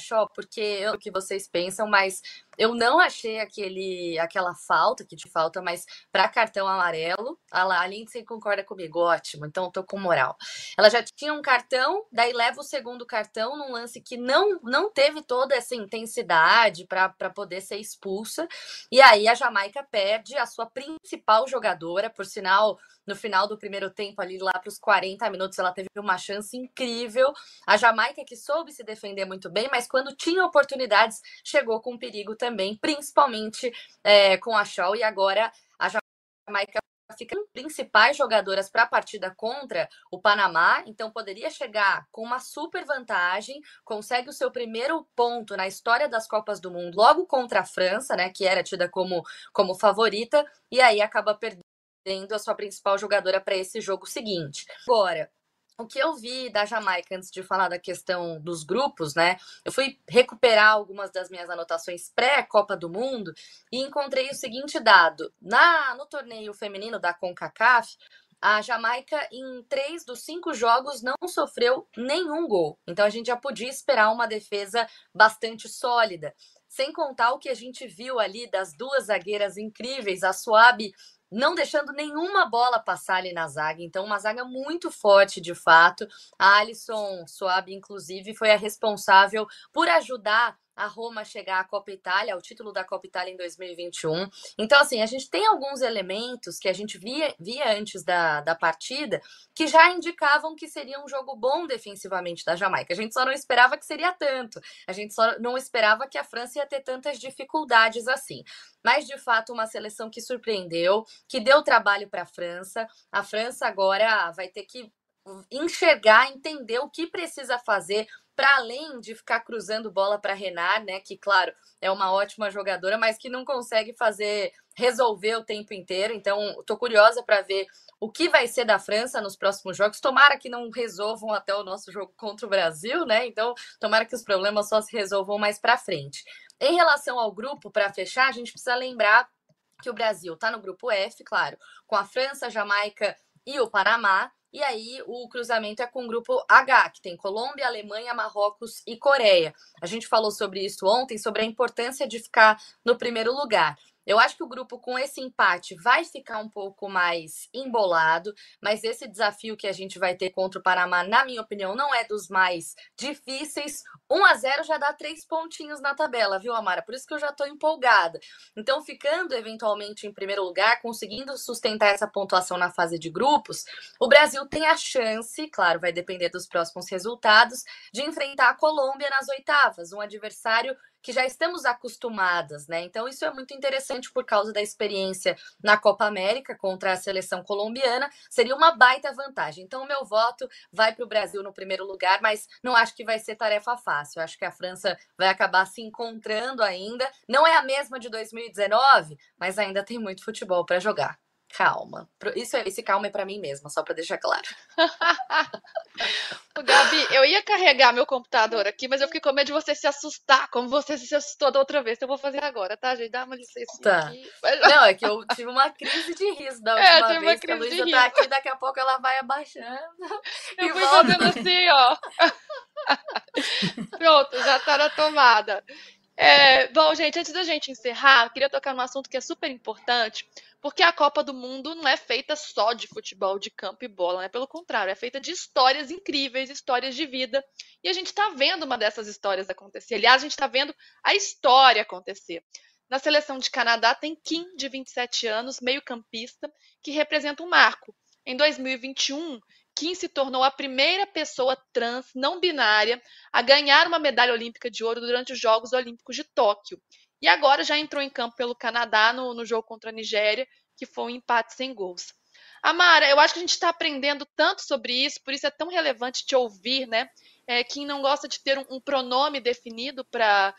Shop, porque eu, o que vocês pensam, mas eu não achei aquele, aquela falta que te falta, mas para cartão amarelo, a, a Lindsay concorda comigo, ótimo, então tô com moral. Ela já tinha um cartão, daí leva o segundo cartão num lance que não, não teve toda essa intensidade para poder ser expulsa, e aí a Jamaica perde a sua principal jogadora, por sinal, no final do primeiro tempo, ali lá para os 40 minutos, ela teve uma chance incrível. A Jamaica que soube se defender muito bem, mas quando tinha oportunidades, chegou com perigo também, principalmente é, com a Shaw. E agora a Jamaica fica principais jogadoras para a partida contra o Panamá, então poderia chegar com uma super vantagem, consegue o seu primeiro ponto na história das Copas do Mundo, logo contra a França, né, que era tida como, como favorita, e aí acaba perdendo a sua principal jogadora para esse jogo seguinte. Agora, o que eu vi da Jamaica antes de falar da questão dos grupos, né? Eu fui recuperar algumas das minhas anotações pré-Copa do Mundo e encontrei o seguinte dado: na no torneio feminino da CONCACAF, a Jamaica, em três dos cinco jogos, não sofreu nenhum gol. Então a gente já podia esperar uma defesa bastante sólida. Sem contar o que a gente viu ali das duas zagueiras incríveis, a Suabe não deixando nenhuma bola passar ali na zaga. Então, uma zaga muito forte, de fato. A Alisson Soabe, inclusive, foi a responsável por ajudar a Roma chegar à Copa Itália, ao título da Copa Itália em 2021. Então, assim, a gente tem alguns elementos que a gente via, via antes da, da partida que já indicavam que seria um jogo bom defensivamente da Jamaica. A gente só não esperava que seria tanto. A gente só não esperava que a França ia ter tantas dificuldades assim. Mas, de fato, uma seleção que surpreendeu, que deu trabalho para a França. A França agora vai ter que enxergar, entender o que precisa fazer para além de ficar cruzando bola para Renar, né, que claro, é uma ótima jogadora, mas que não consegue fazer resolver o tempo inteiro. Então, estou curiosa para ver o que vai ser da França nos próximos jogos. Tomara que não resolvam até o nosso jogo contra o Brasil, né? Então, tomara que os problemas só se resolvam mais para frente. Em relação ao grupo, para fechar, a gente precisa lembrar que o Brasil está no grupo F, claro, com a França, Jamaica e o Panamá. E aí o cruzamento é com o grupo H, que tem Colômbia, Alemanha, Marrocos e Coreia. A gente falou sobre isso ontem, sobre a importância de ficar no primeiro lugar. Eu acho que o grupo com esse empate vai ficar um pouco mais embolado, mas esse desafio que a gente vai ter contra o Panamá, na minha opinião, não é dos mais difíceis. 1 a 0 já dá três pontinhos na tabela, viu, Amara? Por isso que eu já estou empolgada. Então, ficando eventualmente em primeiro lugar, conseguindo sustentar essa pontuação na fase de grupos, o Brasil tem a chance, claro, vai depender dos próximos resultados, de enfrentar a Colômbia nas oitavas, um adversário que já estamos acostumadas, né? Então isso é muito interessante por causa da experiência na Copa América contra a seleção colombiana, seria uma baita vantagem. Então o meu voto vai para o Brasil no primeiro lugar, mas não acho que vai ser tarefa fácil. Acho que a França vai acabar se encontrando ainda. Não é a mesma de 2019, mas ainda tem muito futebol para jogar. Calma. Isso, é, esse calma é para mim mesma, só para deixar claro. Gabi, eu ia carregar meu computador aqui, mas eu fiquei com medo de você se assustar, como você se assustou da outra vez. Então eu vou fazer agora, tá, gente? Dá uma licença tá. aqui. Não, é que eu tive uma crise de riso da é, última é, vez que a Luísa tá aqui, daqui a pouco ela vai abaixando. Eu fui volta. fazendo assim, ó. Pronto, já tá na tomada. É, bom, gente, antes da gente encerrar, queria tocar num assunto que é super importante, porque a Copa do Mundo não é feita só de futebol, de campo e bola, né? Pelo contrário, é feita de histórias incríveis, histórias de vida. E a gente está vendo uma dessas histórias acontecer. Aliás, a gente está vendo a história acontecer. Na seleção de Canadá tem Kim, de 27 anos, meio-campista, que representa um marco. Em 2021, Kim se tornou a primeira pessoa trans não binária a ganhar uma medalha olímpica de ouro durante os Jogos Olímpicos de Tóquio. E agora já entrou em campo pelo Canadá no, no jogo contra a Nigéria, que foi um empate sem gols. Amara, eu acho que a gente está aprendendo tanto sobre isso, por isso é tão relevante te ouvir, né? É, quem não gosta de ter um, um pronome definido para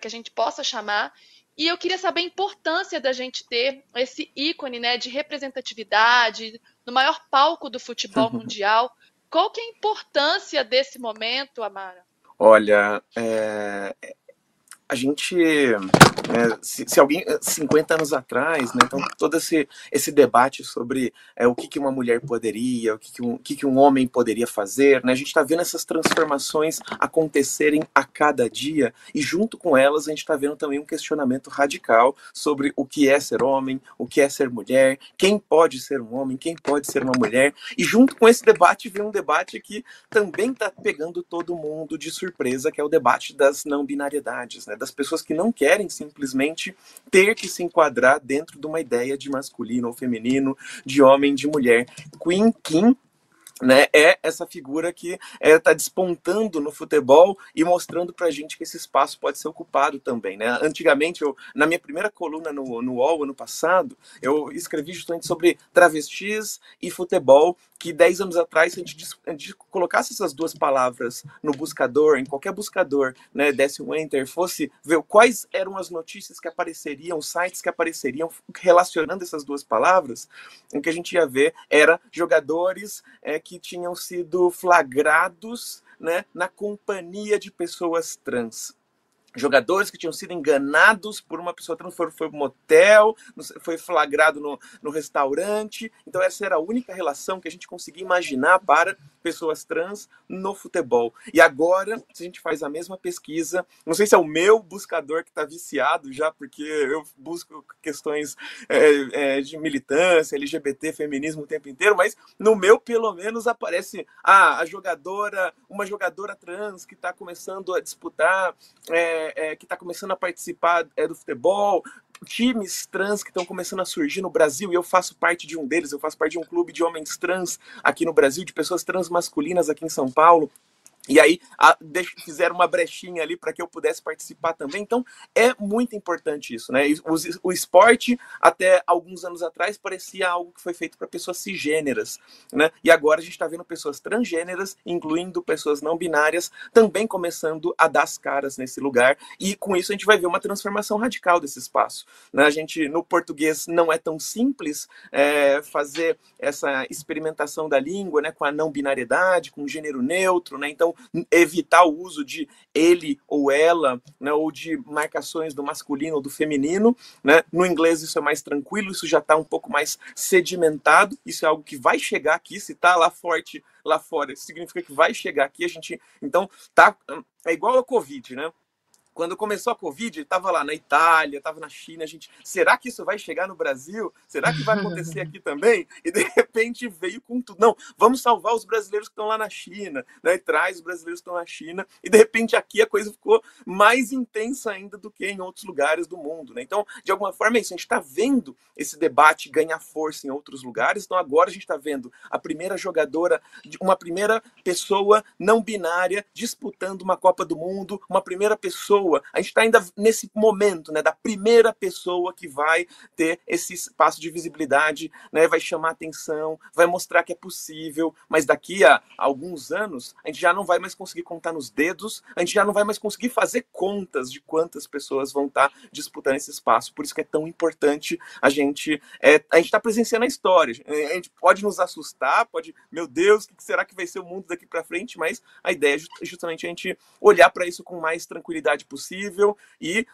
que a gente possa chamar. E eu queria saber a importância da gente ter esse ícone né, de representatividade no maior palco do futebol mundial. Qual que é a importância desse momento, Amara? Olha, é, a gente, né, se, se, alguém, 50 anos atrás, né, então todo esse, esse debate sobre é, o que, que uma mulher poderia, o que, que, um, que, que um homem poderia fazer, né, a gente está vendo essas transformações acontecerem a cada dia e junto com elas a gente está vendo também um questionamento radical sobre o que é ser homem, o que é ser mulher, quem pode ser um homem, quem pode ser uma mulher e junto com esse debate vem um debate que também está pegando todo mundo de surpresa, que é o debate das não binariedades, né, das pessoas que não querem simplesmente ter que se enquadrar dentro de uma ideia de masculino ou feminino, de homem, de mulher. Queen Kim né, é essa figura que está é, tá despontando no futebol e mostrando para a gente que esse espaço pode ser ocupado também. Né? Antigamente, eu, na minha primeira coluna no, no UOL, ano passado, eu escrevi justamente sobre travestis e futebol, que 10 anos atrás, se a gente, a gente, colocasse essas duas palavras no buscador, em qualquer buscador, né, desse um enter, fosse ver quais eram as notícias que apareceriam, sites que apareceriam relacionando essas duas palavras, o que a gente ia ver era jogadores é, que tinham sido flagrados né, na companhia de pessoas trans jogadores que tinham sido enganados por uma pessoa trans, foi, foi motel, foi flagrado no, no restaurante. Então, essa era a única relação que a gente conseguia imaginar para pessoas trans no futebol. E agora, se a gente faz a mesma pesquisa, não sei se é o meu buscador que está viciado já, porque eu busco questões é, é, de militância, LGBT, feminismo o tempo inteiro, mas no meu, pelo menos, aparece ah, a jogadora, uma jogadora trans que está começando a disputar. É, é, que está começando a participar é, do futebol, times trans que estão começando a surgir no Brasil, e eu faço parte de um deles, eu faço parte de um clube de homens trans aqui no Brasil, de pessoas trans masculinas aqui em São Paulo. E aí a, fizeram uma brechinha ali para que eu pudesse participar também. Então é muito importante isso, né? O, o esporte até alguns anos atrás parecia algo que foi feito para pessoas cisgêneras, né? E agora a gente está vendo pessoas transgêneras, incluindo pessoas não binárias, também começando a dar as caras nesse lugar. E com isso a gente vai ver uma transformação radical desse espaço. Né? A gente no português não é tão simples é, fazer essa experimentação da língua, né? Com a não binariedade, com o gênero neutro, né? Então evitar o uso de ele ou ela, né, ou de marcações do masculino ou do feminino. Né? No inglês isso é mais tranquilo, isso já está um pouco mais sedimentado, isso é algo que vai chegar aqui, se está lá forte lá fora, significa que vai chegar aqui, a gente, então, tá, é igual a Covid, né? Quando começou a Covid, estava lá na Itália, estava na China, a gente, será que isso vai chegar no Brasil? Será que vai acontecer aqui também? E de repente veio com tudo. Não, vamos salvar os brasileiros que estão lá na China, né? E traz os brasileiros que estão na China. E de repente aqui a coisa ficou mais intensa ainda do que em outros lugares do mundo, né? Então, de alguma forma é isso, a gente está vendo esse debate ganhar força em outros lugares. Então agora a gente está vendo a primeira jogadora, uma primeira pessoa não binária disputando uma Copa do Mundo, uma primeira pessoa pessoa, a gente está ainda nesse momento, né, da primeira pessoa que vai ter esse espaço de visibilidade, né, vai chamar atenção, vai mostrar que é possível, mas daqui a alguns anos a gente já não vai mais conseguir contar nos dedos, a gente já não vai mais conseguir fazer contas de quantas pessoas vão estar tá disputando esse espaço. Por isso que é tão importante a gente é, a gente está presenciando a história. A gente pode nos assustar, pode, meu Deus, o que será que vai ser o mundo daqui para frente? Mas a ideia é justamente a gente olhar para isso com mais tranquilidade possível e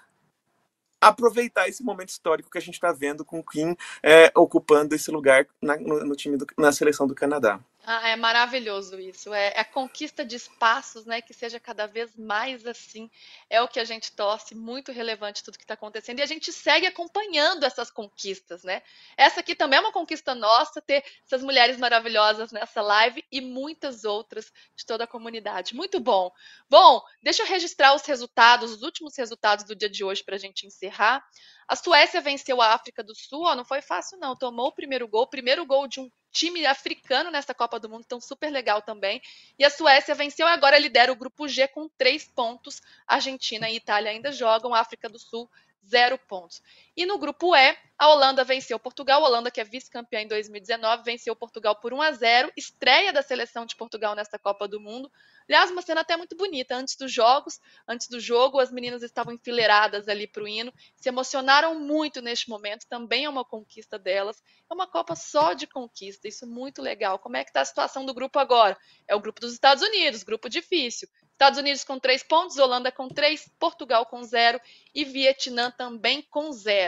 aproveitar esse momento histórico que a gente está vendo com o Kim é, ocupando esse lugar na, no, no, time do, na seleção do Canadá. Ah, é maravilhoso isso. É, é a conquista de espaços, né? Que seja cada vez mais assim. É o que a gente torce, muito relevante tudo que está acontecendo. E a gente segue acompanhando essas conquistas, né? Essa aqui também é uma conquista nossa, ter essas mulheres maravilhosas nessa live e muitas outras de toda a comunidade. Muito bom. Bom, deixa eu registrar os resultados, os últimos resultados do dia de hoje para a gente encerrar. A Suécia venceu a África do Sul, ó, não foi fácil não, tomou o primeiro gol, primeiro gol de um time africano nessa Copa do Mundo, então super legal também. E a Suécia venceu e agora lidera o grupo G com três pontos. Argentina e Itália ainda jogam, África do Sul zero pontos. E no grupo E, a Holanda venceu Portugal. A Holanda, que é vice-campeã em 2019, venceu Portugal por 1 a 0. Estreia da seleção de Portugal nesta Copa do Mundo. Aliás, uma cena até muito bonita. Antes dos jogos, antes do jogo, as meninas estavam enfileiradas ali para o hino, se emocionaram muito neste momento. Também é uma conquista delas. É uma Copa só de conquista. Isso é muito legal. Como é que está a situação do grupo agora? É o grupo dos Estados Unidos, grupo difícil. Estados Unidos com três pontos, Holanda com três, Portugal com zero e Vietnã também com zero.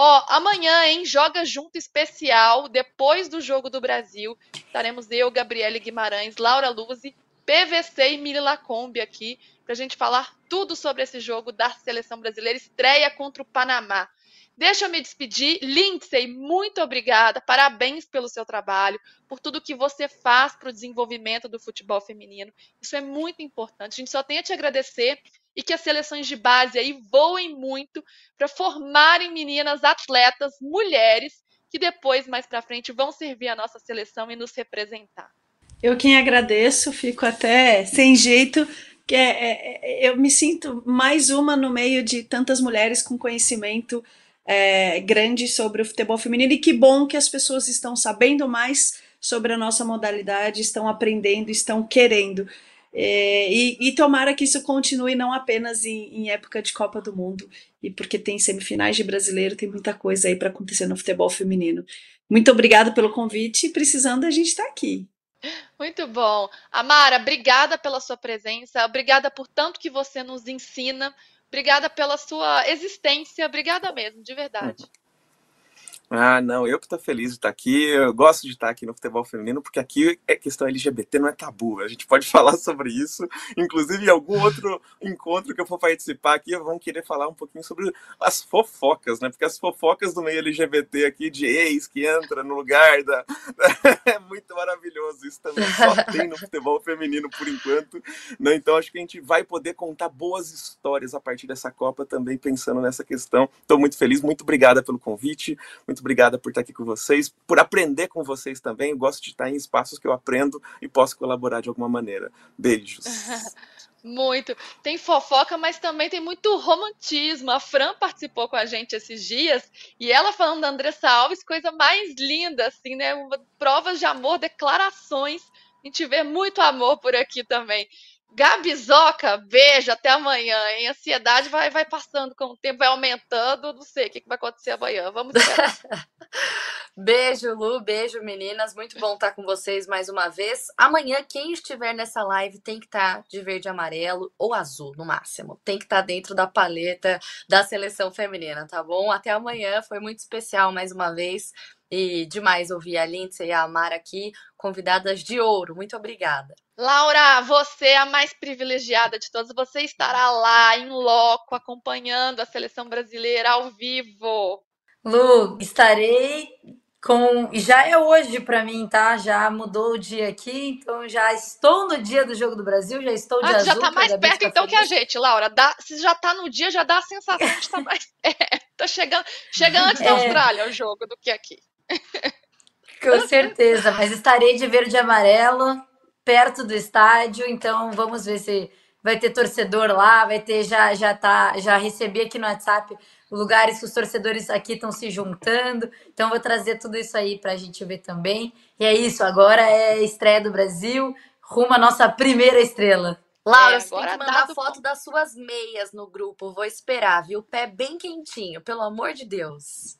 Ó, amanhã, hein? Joga junto especial, depois do jogo do Brasil. Estaremos eu, Gabriele Guimarães, Laura Luzi, PVC e Mili Lacombe aqui para a gente falar tudo sobre esse jogo da seleção brasileira, estreia contra o Panamá. Deixa eu me despedir. Lindsay, muito obrigada. Parabéns pelo seu trabalho, por tudo que você faz para o desenvolvimento do futebol feminino. Isso é muito importante. A gente só tem a te agradecer e que as seleções de base aí voem muito para formarem meninas atletas, mulheres, que depois, mais para frente, vão servir a nossa seleção e nos representar. Eu quem agradeço, fico até sem jeito, que é, é, é eu me sinto mais uma no meio de tantas mulheres com conhecimento é, grande sobre o futebol feminino e que bom que as pessoas estão sabendo mais sobre a nossa modalidade, estão aprendendo, estão querendo. É, e, e, tomara que isso continue não apenas em, em, época de Copa do Mundo, e porque tem semifinais de brasileiro, tem muita coisa aí para acontecer no futebol feminino. Muito obrigada pelo convite e precisando a gente está aqui. Muito bom. Amara, obrigada pela sua presença, obrigada por tanto que você nos ensina, Obrigada pela sua existência. Obrigada mesmo, de verdade. Ah, não, eu que estou feliz de estar aqui. Eu gosto de estar aqui no futebol feminino, porque aqui é questão LGBT, não é tabu. A gente pode falar sobre isso. Inclusive, em algum outro encontro que eu for participar aqui, vão querer falar um pouquinho sobre as fofocas, né? Porque as fofocas do meio LGBT aqui, de ex que entra no lugar da. é muito maravilhoso. Isso também só tem no futebol feminino por enquanto. Né? Então, acho que a gente vai poder contar boas histórias a partir dessa Copa também, pensando nessa questão. Estou muito feliz, muito obrigada pelo convite. Muito muito obrigada por estar aqui com vocês, por aprender com vocês também. Eu gosto de estar em espaços que eu aprendo e posso colaborar de alguma maneira. Beijos. Muito. Tem fofoca, mas também tem muito romantismo. A Fran participou com a gente esses dias e ela falando da Andressa Alves, coisa mais linda, assim, né? Provas de amor, declarações. A gente vê muito amor por aqui também. Gabizoca, beijo, até amanhã, hein? Ansiedade vai, vai passando com o tempo, vai aumentando, não sei o que, que vai acontecer amanhã. Vamos esperar. beijo, Lu, beijo, meninas. Muito bom estar com vocês mais uma vez. Amanhã, quem estiver nessa live tem que estar de verde amarelo ou azul, no máximo. Tem que estar dentro da paleta da seleção feminina, tá bom? Até amanhã, foi muito especial mais uma vez. E demais ouvir a Lindsay e a Amara aqui, convidadas de ouro. Muito obrigada. Laura, você é a mais privilegiada de todas. Você estará lá, em loco, acompanhando a seleção brasileira ao vivo. Lu, estarei com. Já é hoje para mim, tá? Já mudou o dia aqui, então já estou no dia do Jogo do Brasil, já estou de ah, azul. Já tá mais perto então feliz. que a gente, Laura. Dá, se já tá no dia, já dá a sensação de estar tá mais perto. Tá chegando, chega antes da é... Austrália o jogo do que aqui. Com certeza, mas estarei de verde e amarelo, perto do estádio, então vamos ver se vai ter torcedor lá, vai ter já já tá, já recebi aqui no WhatsApp lugares que os torcedores aqui estão se juntando. Então vou trazer tudo isso aí para a gente ver também. E é isso, agora é estreia do Brasil, rumo à nossa primeira estrela. Laura, é, você tem que mandar foto das suas meias no grupo. Vou esperar, viu? Pé bem quentinho, pelo amor de Deus.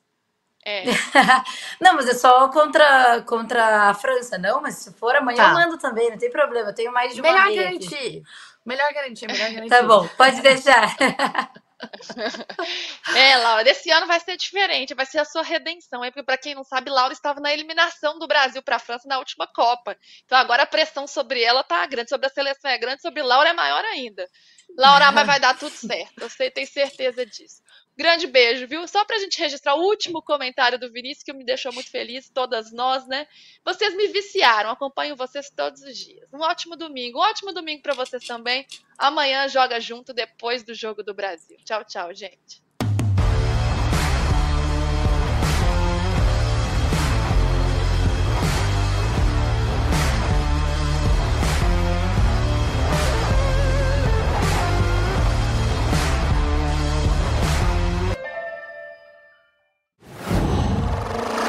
É. não, mas é só contra, contra a França, não? Mas se for amanhã tá. eu mando também, não tem problema. Eu tenho mais de uma Melhor garantir. Aqui. Melhor garantir, melhor garantir. Tá bom, pode deixar. é, Laura, desse ano vai ser diferente, vai ser a sua redenção. Porque, para quem não sabe, Laura estava na eliminação do Brasil para a França na última Copa. Então agora a pressão sobre ela tá grande, sobre a seleção é grande, sobre Laura é maior ainda. Laura, mas vai dar tudo certo. Eu sei, tenho certeza disso. Grande beijo, viu? Só pra gente registrar o último comentário do Vinícius, que me deixou muito feliz, todas nós, né? Vocês me viciaram, acompanho vocês todos os dias. Um ótimo domingo, um ótimo domingo para vocês também. Amanhã joga junto depois do Jogo do Brasil. Tchau, tchau, gente.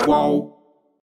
Qual